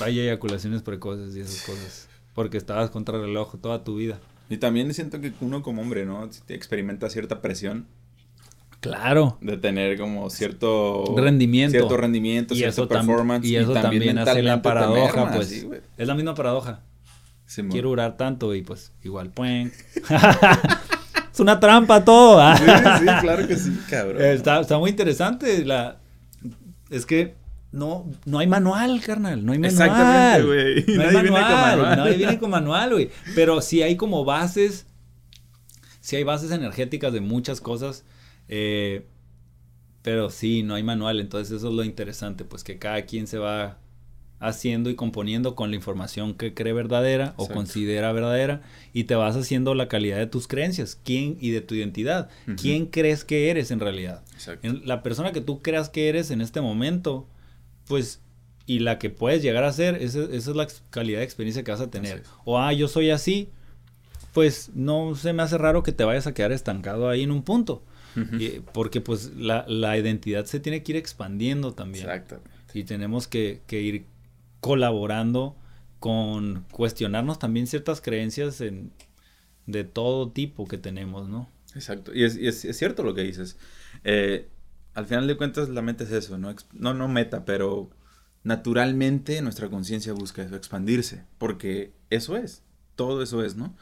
hay eyaculaciones precoces y esas cosas. Porque estabas contrarreloj toda tu vida. Y también siento que uno como hombre, ¿no? Experimenta cierta presión. Claro. De tener como cierto rendimiento. Cierto rendimiento, y cierto performance. Y eso también, hace la paradoja, pues. es la misma paradoja. Quiero durar tanto y pues igual, pues. Es una trampa todo. ¿ah? Sí, sí, claro que sí, cabrón. Está, muy interesante. La... Es que no, no hay manual, carnal, no hay manual. Exactamente, güey. No hay Nadie viene con manual, manual. nadie viene con manual, güey. Pero sí hay como bases, sí hay bases energéticas de muchas cosas, eh, pero sí, no hay manual, entonces eso es lo interesante, pues que cada quien se va haciendo y componiendo con la información que cree verdadera o considera verdadera y te vas haciendo la calidad de tus creencias, quién y de tu identidad, quién crees que eres en realidad. Exacto. En- la persona que tú creas que eres en este momento, pues, y la que puedes llegar a ser, esa, esa es la calidad de experiencia que vas a tener. O, ah, yo soy así, pues no se me hace raro que te vayas a quedar estancado ahí en un punto. Y- porque pues la, la identidad se tiene que ir expandiendo también. Exactamente. Y tenemos que, que ir colaborando con cuestionarnos también ciertas creencias en, de todo tipo que tenemos, ¿no? Exacto. Y es, y es- es cierto lo que dices. Eh, al final de cuentas, la meta es eso, ¿no? No, no meta, pero naturalmente nuestra conciencia busca eso, expandirse. Porque eso es. Todo eso es, ¿no?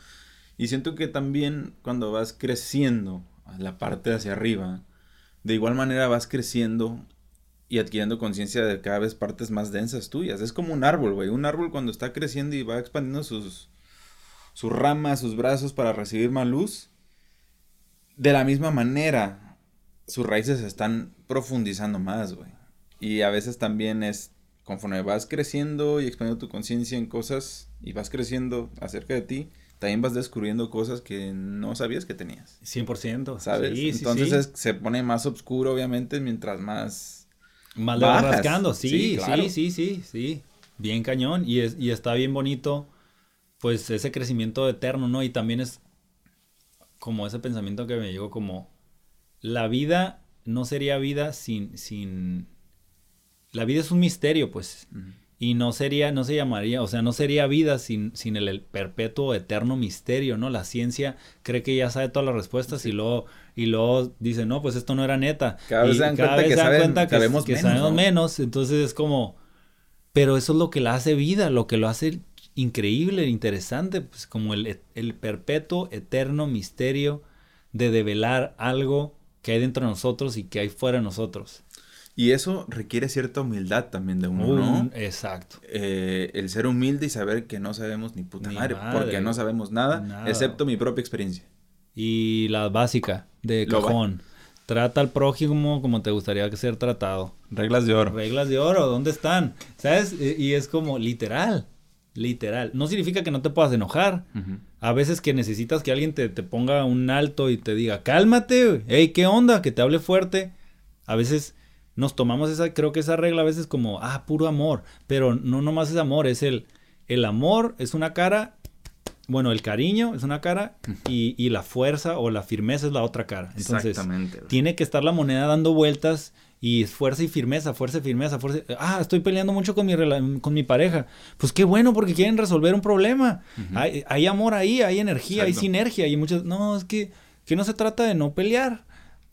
Y siento que también cuando vas creciendo a la parte hacia arriba, de igual manera vas creciendo y adquiriendo conciencia de cada vez partes más densas tuyas. Es como un árbol, güey. Un árbol cuando está creciendo y va expandiendo sus, sus ramas, sus brazos para recibir más luz. De la misma manera, sus raíces se están profundizando más, güey. Y a veces también es, conforme vas creciendo y expandiendo tu conciencia en cosas y vas creciendo acerca de ti, también vas descubriendo cosas que no sabías que tenías. 100%. ¿Sabes? Sí, Entonces sí. es- se pone más oscuro, obviamente, mientras más... Más le vas rascando, sí, Sí, sí, claro. sí, sí, sí, Bien cañón. Y, es, y está bien bonito, pues, ese crecimiento eterno, ¿no? Y también es como ese pensamiento que me llegó como, la vida no sería vida sin, sin... La vida es un misterio, pues. Y no sería, no se llamaría, o sea, no sería vida sin, sin el, el perpetuo eterno misterio, ¿no? La ciencia cree que ya sabe todas las respuestas y luego, y luego dice, no, pues esto no era neta. Cada vez Y se dan cuenta que saben- sabemos que menos, sabemos ¿no? menos. Entonces es como, pero eso es lo que la hace vida, lo que lo hace increíble, interesante, pues como el, el perpetuo, eterno misterio de develar algo que hay dentro de nosotros y que hay fuera de nosotros. Y eso requiere cierta humildad también de uno, ¿no? Un- exacto. Eh, el ser humilde y saber que no sabemos ni puta Ni madre, madre, porque no sabemos nada, nada. excepto mi propia experiencia. Y la básica de cajón. Trata al prójimo como te gustaría que ser tratado. Reglas de oro. Reglas de oro, ¿dónde están? ¿Sabes? Y es como literal. Literal. No significa que no te puedas enojar. Ujú. A veces que necesitas que alguien te, te ponga un alto y te diga, cálmate, hey, ¿qué onda? Que te hable fuerte. A veces nos tomamos esa, creo que esa regla a veces como, ah, puro amor. Pero no nomás es amor, es el, el amor es una cara, bueno, el cariño es una cara y, y la fuerza o la firmeza es la otra cara. Entonces, Exactamente. tiene que estar la moneda dando vueltas y es fuerza y firmeza, fuerza y firmeza, fuerza. Ah, estoy peleando mucho con mi, rela- con mi pareja. Pues qué bueno porque quieren resolver un problema. Ujú. hay, hay amor ahí, hay energía, hay sinergia y muchas... No, es que, que no se trata de no pelear.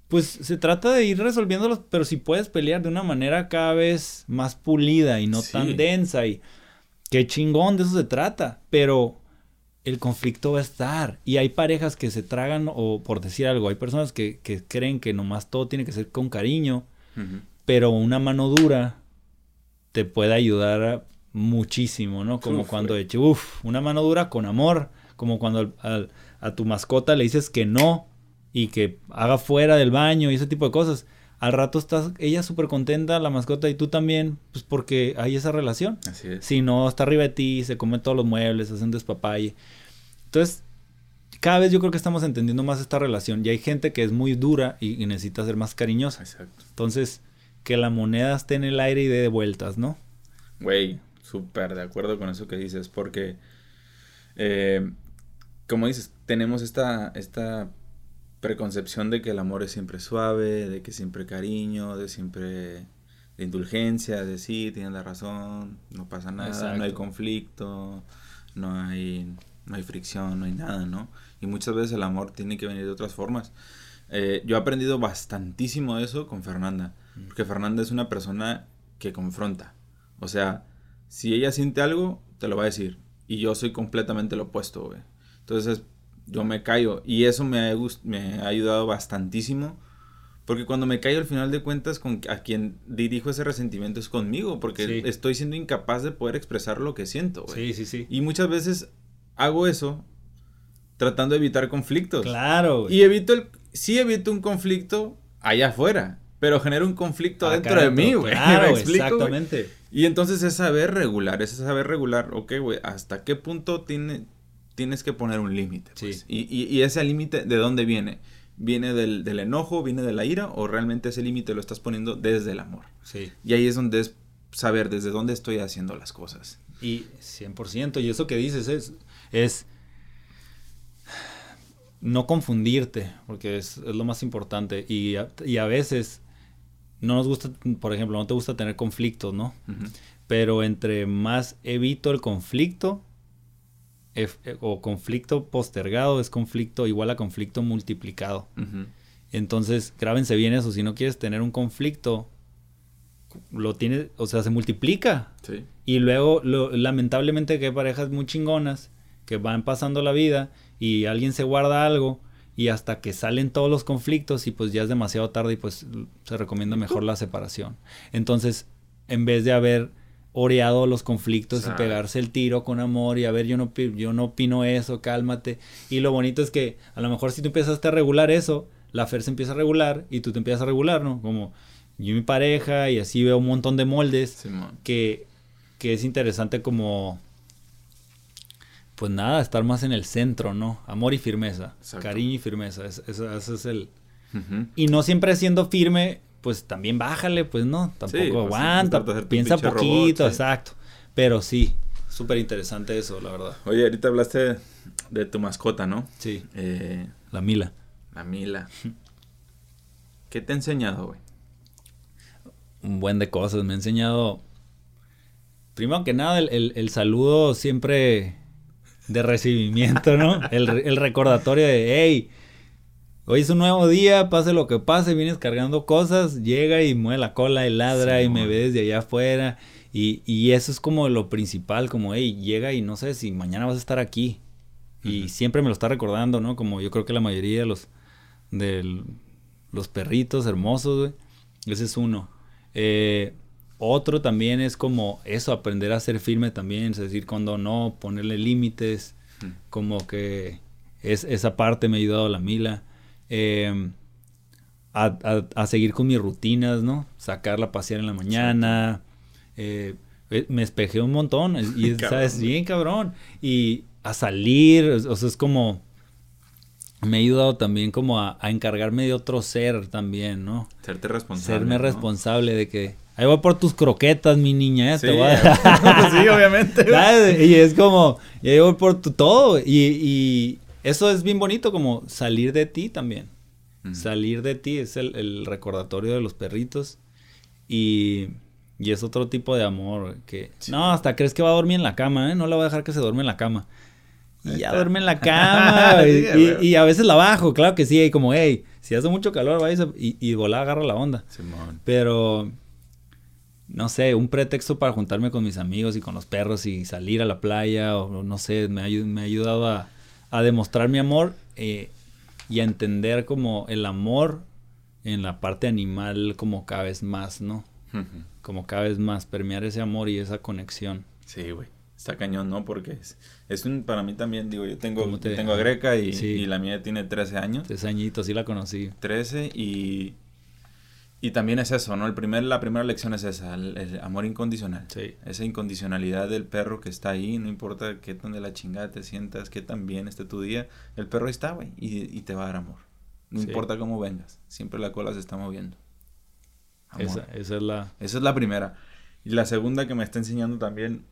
Pues se trata de ir resolviéndolos, pero si puedes pelear de una manera cada vez más pulida y no Sí. tan densa y qué chingón, de eso se trata. Pero el conflicto va a estar. Y hay parejas que se tragan, o por decir algo, hay personas que, que creen que nomás todo tiene que ser con cariño, Pero una mano dura te puede ayudar muchísimo, ¿no? Como Uf, cuando eche, uff, una mano dura con amor, como cuando al- al- a tu mascota le dices que no y que haga fuera del baño y ese tipo de cosas. Al rato estás ella súper contenta, la mascota y tú también, pues porque hay esa relación. Así es. Si no, está arriba de ti, se come todos los muebles, hace un despapalle. Entonces, cada vez yo creo que estamos entendiendo más esta relación. Y hay gente que es muy dura y, y necesita ser más cariñosa. Exacto. Entonces, que la moneda esté en el aire y dé de vueltas, ¿no? Güey, súper de acuerdo con eso que dices, porque, eh, como dices, tenemos esta, esta preconcepción de que el amor es siempre suave, de que siempre cariño, de siempre de indulgencia, de sí, tienes la razón, no pasa nada, no hay conflicto, no hay, no hay fricción, no hay nada, ¿no? Y muchas veces el amor tiene que venir de otras formas. Eh, yo he aprendido bastantísimo de eso con Fernanda, porque Fernanda es una persona que confronta. O sea, si ella siente algo, te lo va a decir. Y yo soy completamente lo opuesto, güey. Entonces, yo me callo. Y eso me ha, gust- me ha ayudado bastantísimo. Porque cuando me callo al final de cuentas, con a quien dirijo ese resentimiento es conmigo, porque estoy siendo incapaz de poder expresar lo que siento. Sí, sí, sí. Y muchas veces hago eso tratando de evitar conflictos. Claro. Y evito el, sí evito un conflicto allá afuera, pero genero un conflicto dentro de mí, güey. Claro, exactamente. Y entonces es saber regular, es saber regular, ok, güey, hasta qué punto tiene, tienes que poner un límite. Pues? Y, y, ese límite, ¿de dónde viene? ¿Viene del, del, enojo, viene de la ira o realmente ese límite lo estás poniendo desde el amor? Sí. Y ahí es donde es saber desde dónde estoy haciendo las cosas. Y 100%, y eso que dices es, es no confundirte, porque es, es lo más importante. Y a, y a, veces no nos gusta, por ejemplo, no te gusta tener conflictos, ¿no? Pero entre más evito el conflicto, eh, o conflicto postergado es conflicto igual a conflicto multiplicado. Entonces, grábense bien eso, si no quieres tener un conflicto, lo tienes, o sea, se multiplica. Y luego, lamentablemente, que hay parejas muy chingonas que van pasando la vida y alguien se guarda algo y hasta que salen todos los conflictos y pues ya es demasiado tarde y pues se recomienda mejor la separación. Entonces, en vez de haber oreado los conflictos y pegarse el tiro con amor y a ver, yo no, yo no opino eso, cálmate. Y lo bonito es que a lo mejor si tú empiezas a regular eso, la Fer se empieza a regular y tú te empiezas a regular, ¿no? Como yo y mi pareja y así veo un montón de moldes que, que es interesante como pues nada, estar más en el centro, ¿no? Amor y firmeza, cariño y firmeza, ese es el... Y no siempre siendo firme, pues también bájale, pues no, tampoco pues, aguanta, piensa poquito, exacto. Pero sí, súper interesante eso, la verdad. Oye, ahorita hablaste de tu mascota, ¿no? Sí. Eh, la Mila. La Mila. ¿Qué te ha enseñado, güey? Un buen de cosas, me ha enseñado... Primero que nada, el saludo siempre de recibimiento, ¿no? El, el recordatorio de, hey, Hoy es un nuevo día, pase lo que pase, vienes cargando cosas, llega y mueve la cola y ladra y me ve desde allá afuera. Y, y, eso es como lo principal, como, hey, llega y no sé si mañana vas a estar aquí. Y siempre me lo está recordando, ¿no? Como yo creo que la mayoría de los, de los perritos hermosos, güey. Ese es uno. Eh, otro también es como eso, aprender a ser firme también, es decir, cuando no, ponerle límites, como que es, esa parte me ha ayudado la Mila. Em, a, seguir con mis rutinas, ¿no? Sacarla a pasear en la mañana. Eh, eh, me espejé un montón. Y, ¿sabes? Bien cabrón. Y a salir, o sea, es como... Me ha ayudado también como a, encargarme de otro ser también, ¿no? Serte responsable. Serme responsable de que... Ahí voy por tus croquetas, mi niña. ¿eh? Sí, sí, obviamente. Y es como, y ahí voy por tu todo. y, eso es bien bonito, como salir de ti también. Salir de ti es el, recordatorio de los perritos. Y, y, es otro tipo de amor. Que no, hasta crees que va a dormir en la cama, ¿eh? No le voy a dejar que se duerme en la cama. Y ya duerme en la cama. y, a veces la bajo, claro que sí. Y como, hey, si hace mucho calor, va y, y volá, agarra la onda. Pero no sé, un pretexto para juntarme con mis amigos y con los perros y salir a la playa o no sé, me, me ha ayudado a, a demostrar mi amor eh, y a entender como el amor en la parte animal como cada vez más, ¿no? como cada vez más, permear ese amor y esa conexión. Sí, güey. Está cañón, ¿no? Porque es, es, un, para mí también, digo, yo tengo, tengo a Greca y, y, la mía tiene 13 años. 13 añitos, sí la conocí. 13 y y también es eso, ¿no? El primer, la primera lección es esa, el, amor incondicional. Sí. Esa incondicionalidad del perro que está ahí, no importa qué tan de la chingada te sientas, qué tan bien esté tu día, el perro está, güey, y, te va a dar amor. No importa cómo vengas, siempre la cola se está moviendo. Esa, esa, es la... Esa es la primera. Y la segunda que me está enseñando también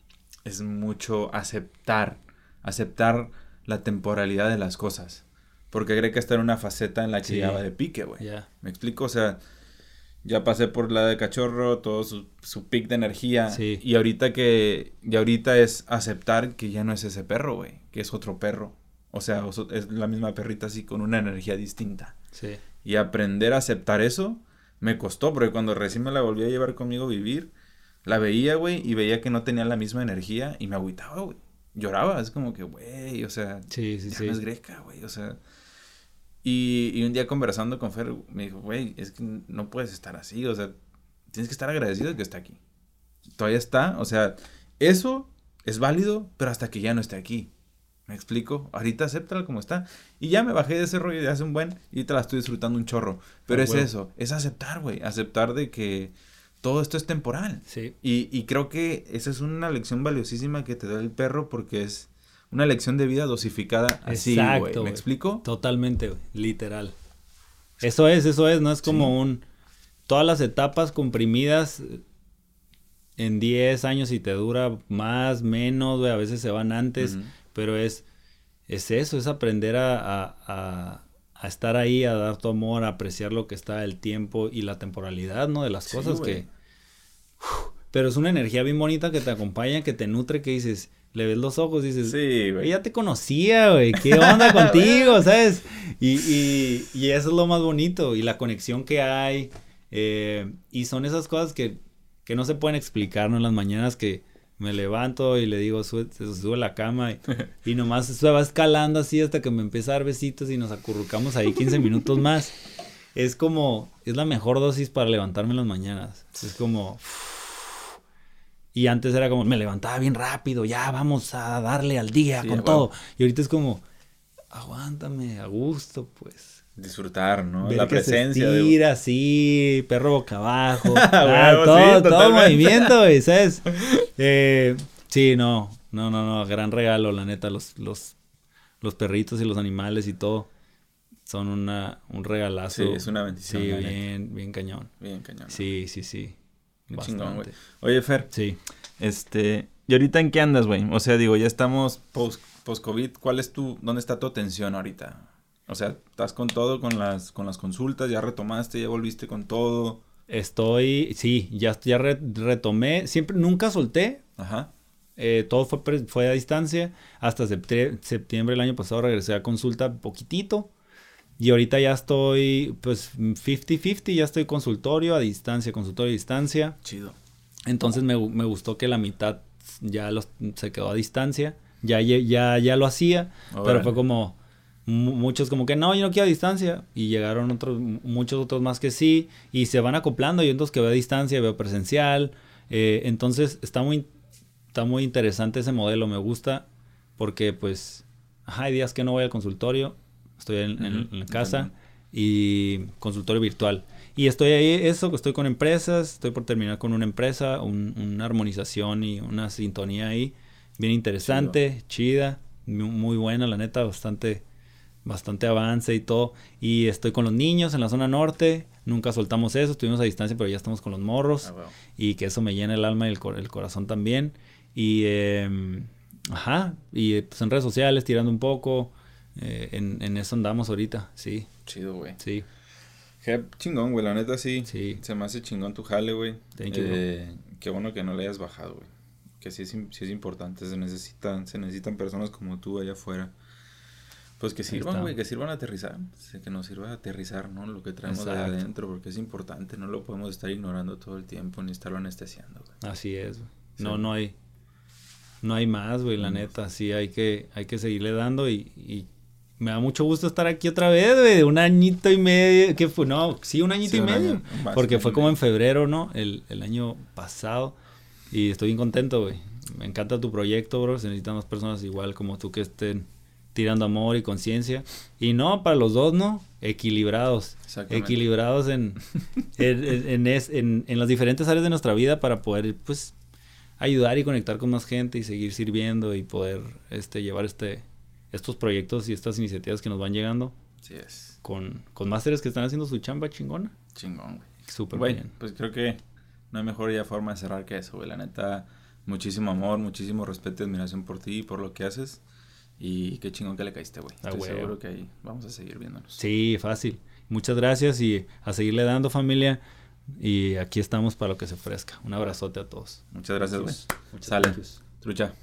es mucho aceptar, aceptar la temporalidad de las cosas. Porque cree que está en una faceta en la que ya va de pique, güey. Me explico, o sea ya pasé por la de cachorro, todo su, su pic de energía. Sí. Y ahorita que, y ahorita es aceptar que ya no es ese perro, güey, que es otro perro. O sea, es la misma perrita así con una energía distinta. Sí. Y aprender a aceptar eso me costó, porque cuando recién me la volví a llevar conmigo a vivir, la veía, güey, y veía que no tenía la misma energía y me agüitaba, güey. Lloraba, es como que, güey, o sea, sí, sí, ya sí. no es greca, güey, o sea. Y, y un día conversando con Fer, me dijo, güey, es que no puedes estar así, o sea, tienes que estar agradecido de que está aquí. Todavía está, o sea, eso es válido, pero hasta que ya no esté aquí. ¿Me explico? Ahorita acéptala como está. Y ya me bajé de ese rollo de hace un buen y te la estoy disfrutando un chorro. Pero Ah, es eso, es aceptar, güey. Aceptar de que todo esto es temporal. Sí. Y, y creo que esa es una lección valiosísima que te da el perro porque es una lección de vida dosificada así, güey. ¿Me explico? Totalmente, güey, literal. Eso es, eso es, no es como un... Todas las etapas comprimidas en 10 años y te dura más, menos, güey, a veces se van antes, pero es, es eso, es aprender a, a- a- a estar ahí, a dar tu amor, a apreciar lo que está el tiempo y la temporalidad, ¿no? De las cosas que... Pero es una energía bien bonita que te acompaña, que te nutre, que dices, le ves los ojos, dices, Sí, güey. ya te conocía, güey. ¿Qué onda contigo? ¿Sabes? Y, y, y eso es lo más bonito. Y la conexión que hay. eh, y son esas cosas que, que no se pueden explicar, ¿no? En las mañanas que me levanto y le digo, sube, se sube a la cama y, y nomás se va escalando así hasta que me empieza a dar besitos y nos acurrucamos ahí 15 minutos más. Es como, es la mejor dosis para levantarme en las mañanas. Es como... Y antes era como, me levantaba bien rápido, ya vamos a darle al día Sí, con todo. Y ahorita es como, aguántame, a gusto, pues. Disfrutar, ¿no? Ver la que presencia se de... estira así, perro boca abajo. Ah, todo, sí, todo movimiento, ¿sabes? Eh, sí, no, no, no, no, gran regalo, la neta, los, los, los perritos y los animales y todo son una, un regalazo. Sí, es una bendición, Sí, bien, bien cañón. Bien, cañón. Sí, sí, sí. Chingón. Oye, Fer, Sí. este... ¿Y ahorita en qué andas, güey? O sea, digo, ya estamos post- post-COVID. ¿Cuál es tu... ¿Dónde está tu atención ahorita? O sea, ¿estás con todo con las, con las consultas? ¿Ya retomaste? ¿Ya volviste con todo? Estoy, sí, ya, ya re- retomé, siempre, nunca solté, Ajá. eh, todo fue, fue a distancia, hasta septie- septiembre del año pasado regresé a consulta poquitito, y ahorita ya estoy, pues, 50-50, ya estoy consultorio a distancia, consultorio a distancia, Chido. entonces me, me gustó que la mitad ya los, se quedó a distancia, ya, ya, ya lo hacía, pero fue como mu- muchos como que no, yo no quiero a distancia y llegaron otros muchos otros más que sí y se van acoplando, y otros que veo a distancia, veo presencial, eh, entonces está muy está muy interesante ese modelo, me gusta porque pues ajá, hay días que no voy al consultorio, estoy en, en- la casa y consultorio virtual. Y estoy ahí, eso, estoy con empresas, estoy por terminar con una empresa, un- una armonización y una sintonía ahí, bien interesante, chida, mu- muy buena, la neta, bastante, bastante avance y todo. Y estoy con los niños en la zona norte, nunca soltamos eso, estuvimos a distancia, pero ya estamos con los morros Ah, y que eso me llena el alma y el, cor- el corazón también. Y, eh, ajá, y pues en redes sociales tirando un poco, eh, en, en eso andamos ahorita, sí, Chido, güey. sí, Qué chingón, güey. La neta sí. sí. Se me hace chingón tu jale, güey. Thank you. Eh, qué bueno que no le hayas bajado, güey. Que sí es, sí es importante. Se necesitan, se necesitan personas como tú allá afuera. Pues que sirvan, güey, que sirvan a aterrizar. Sí, Que nos sirva a aterrizar, ¿no? Lo que traemos de Exacto. adentro, porque es importante. No lo podemos estar ignorando todo el tiempo ni estarlo anestesiando, güey. Así es, güey. Sí. No, no hay. No hay más, güey, la No. neta. Sí, hay que, hay que seguirle dando y, y me da mucho gusto estar aquí otra vez, güey. Un añito y medio. ¿Qué fue? No, sí, un añito Sí, y medio. año, porque fue como en febrero, ¿no? El, el año pasado. Y estoy bien contento, güey. Me encanta tu proyecto, bro. Se necesitan más personas igual como tú que estén tirando amor y conciencia. Y no, para los dos, ¿no? Equilibrados. Equilibrados en, en, en- en es- en- en las diferentes áreas de nuestra vida para poder, pues, ayudar y conectar con más gente y seguir sirviendo y poder este, llevar este, estos proyectos y estas iniciativas que nos van llegando Así es. con, con másteres que están haciendo su chamba chingona. Chingón, güey. Súper bien. pues creo que no hay mejor ya forma de cerrar que eso, güey. La neta, muchísimo amor, muchísimo respeto y admiración por ti y por lo que haces. Y qué chingón que le caíste, güey. Estoy seguro que ahí vamos a seguir viéndonos. Sí, fácil. Muchas gracias y a seguirle dando familia. Y aquí estamos para lo que se ofrezca. Un abrazote a todos. Muchas gracias, güey. Muchas gracias. Trucha.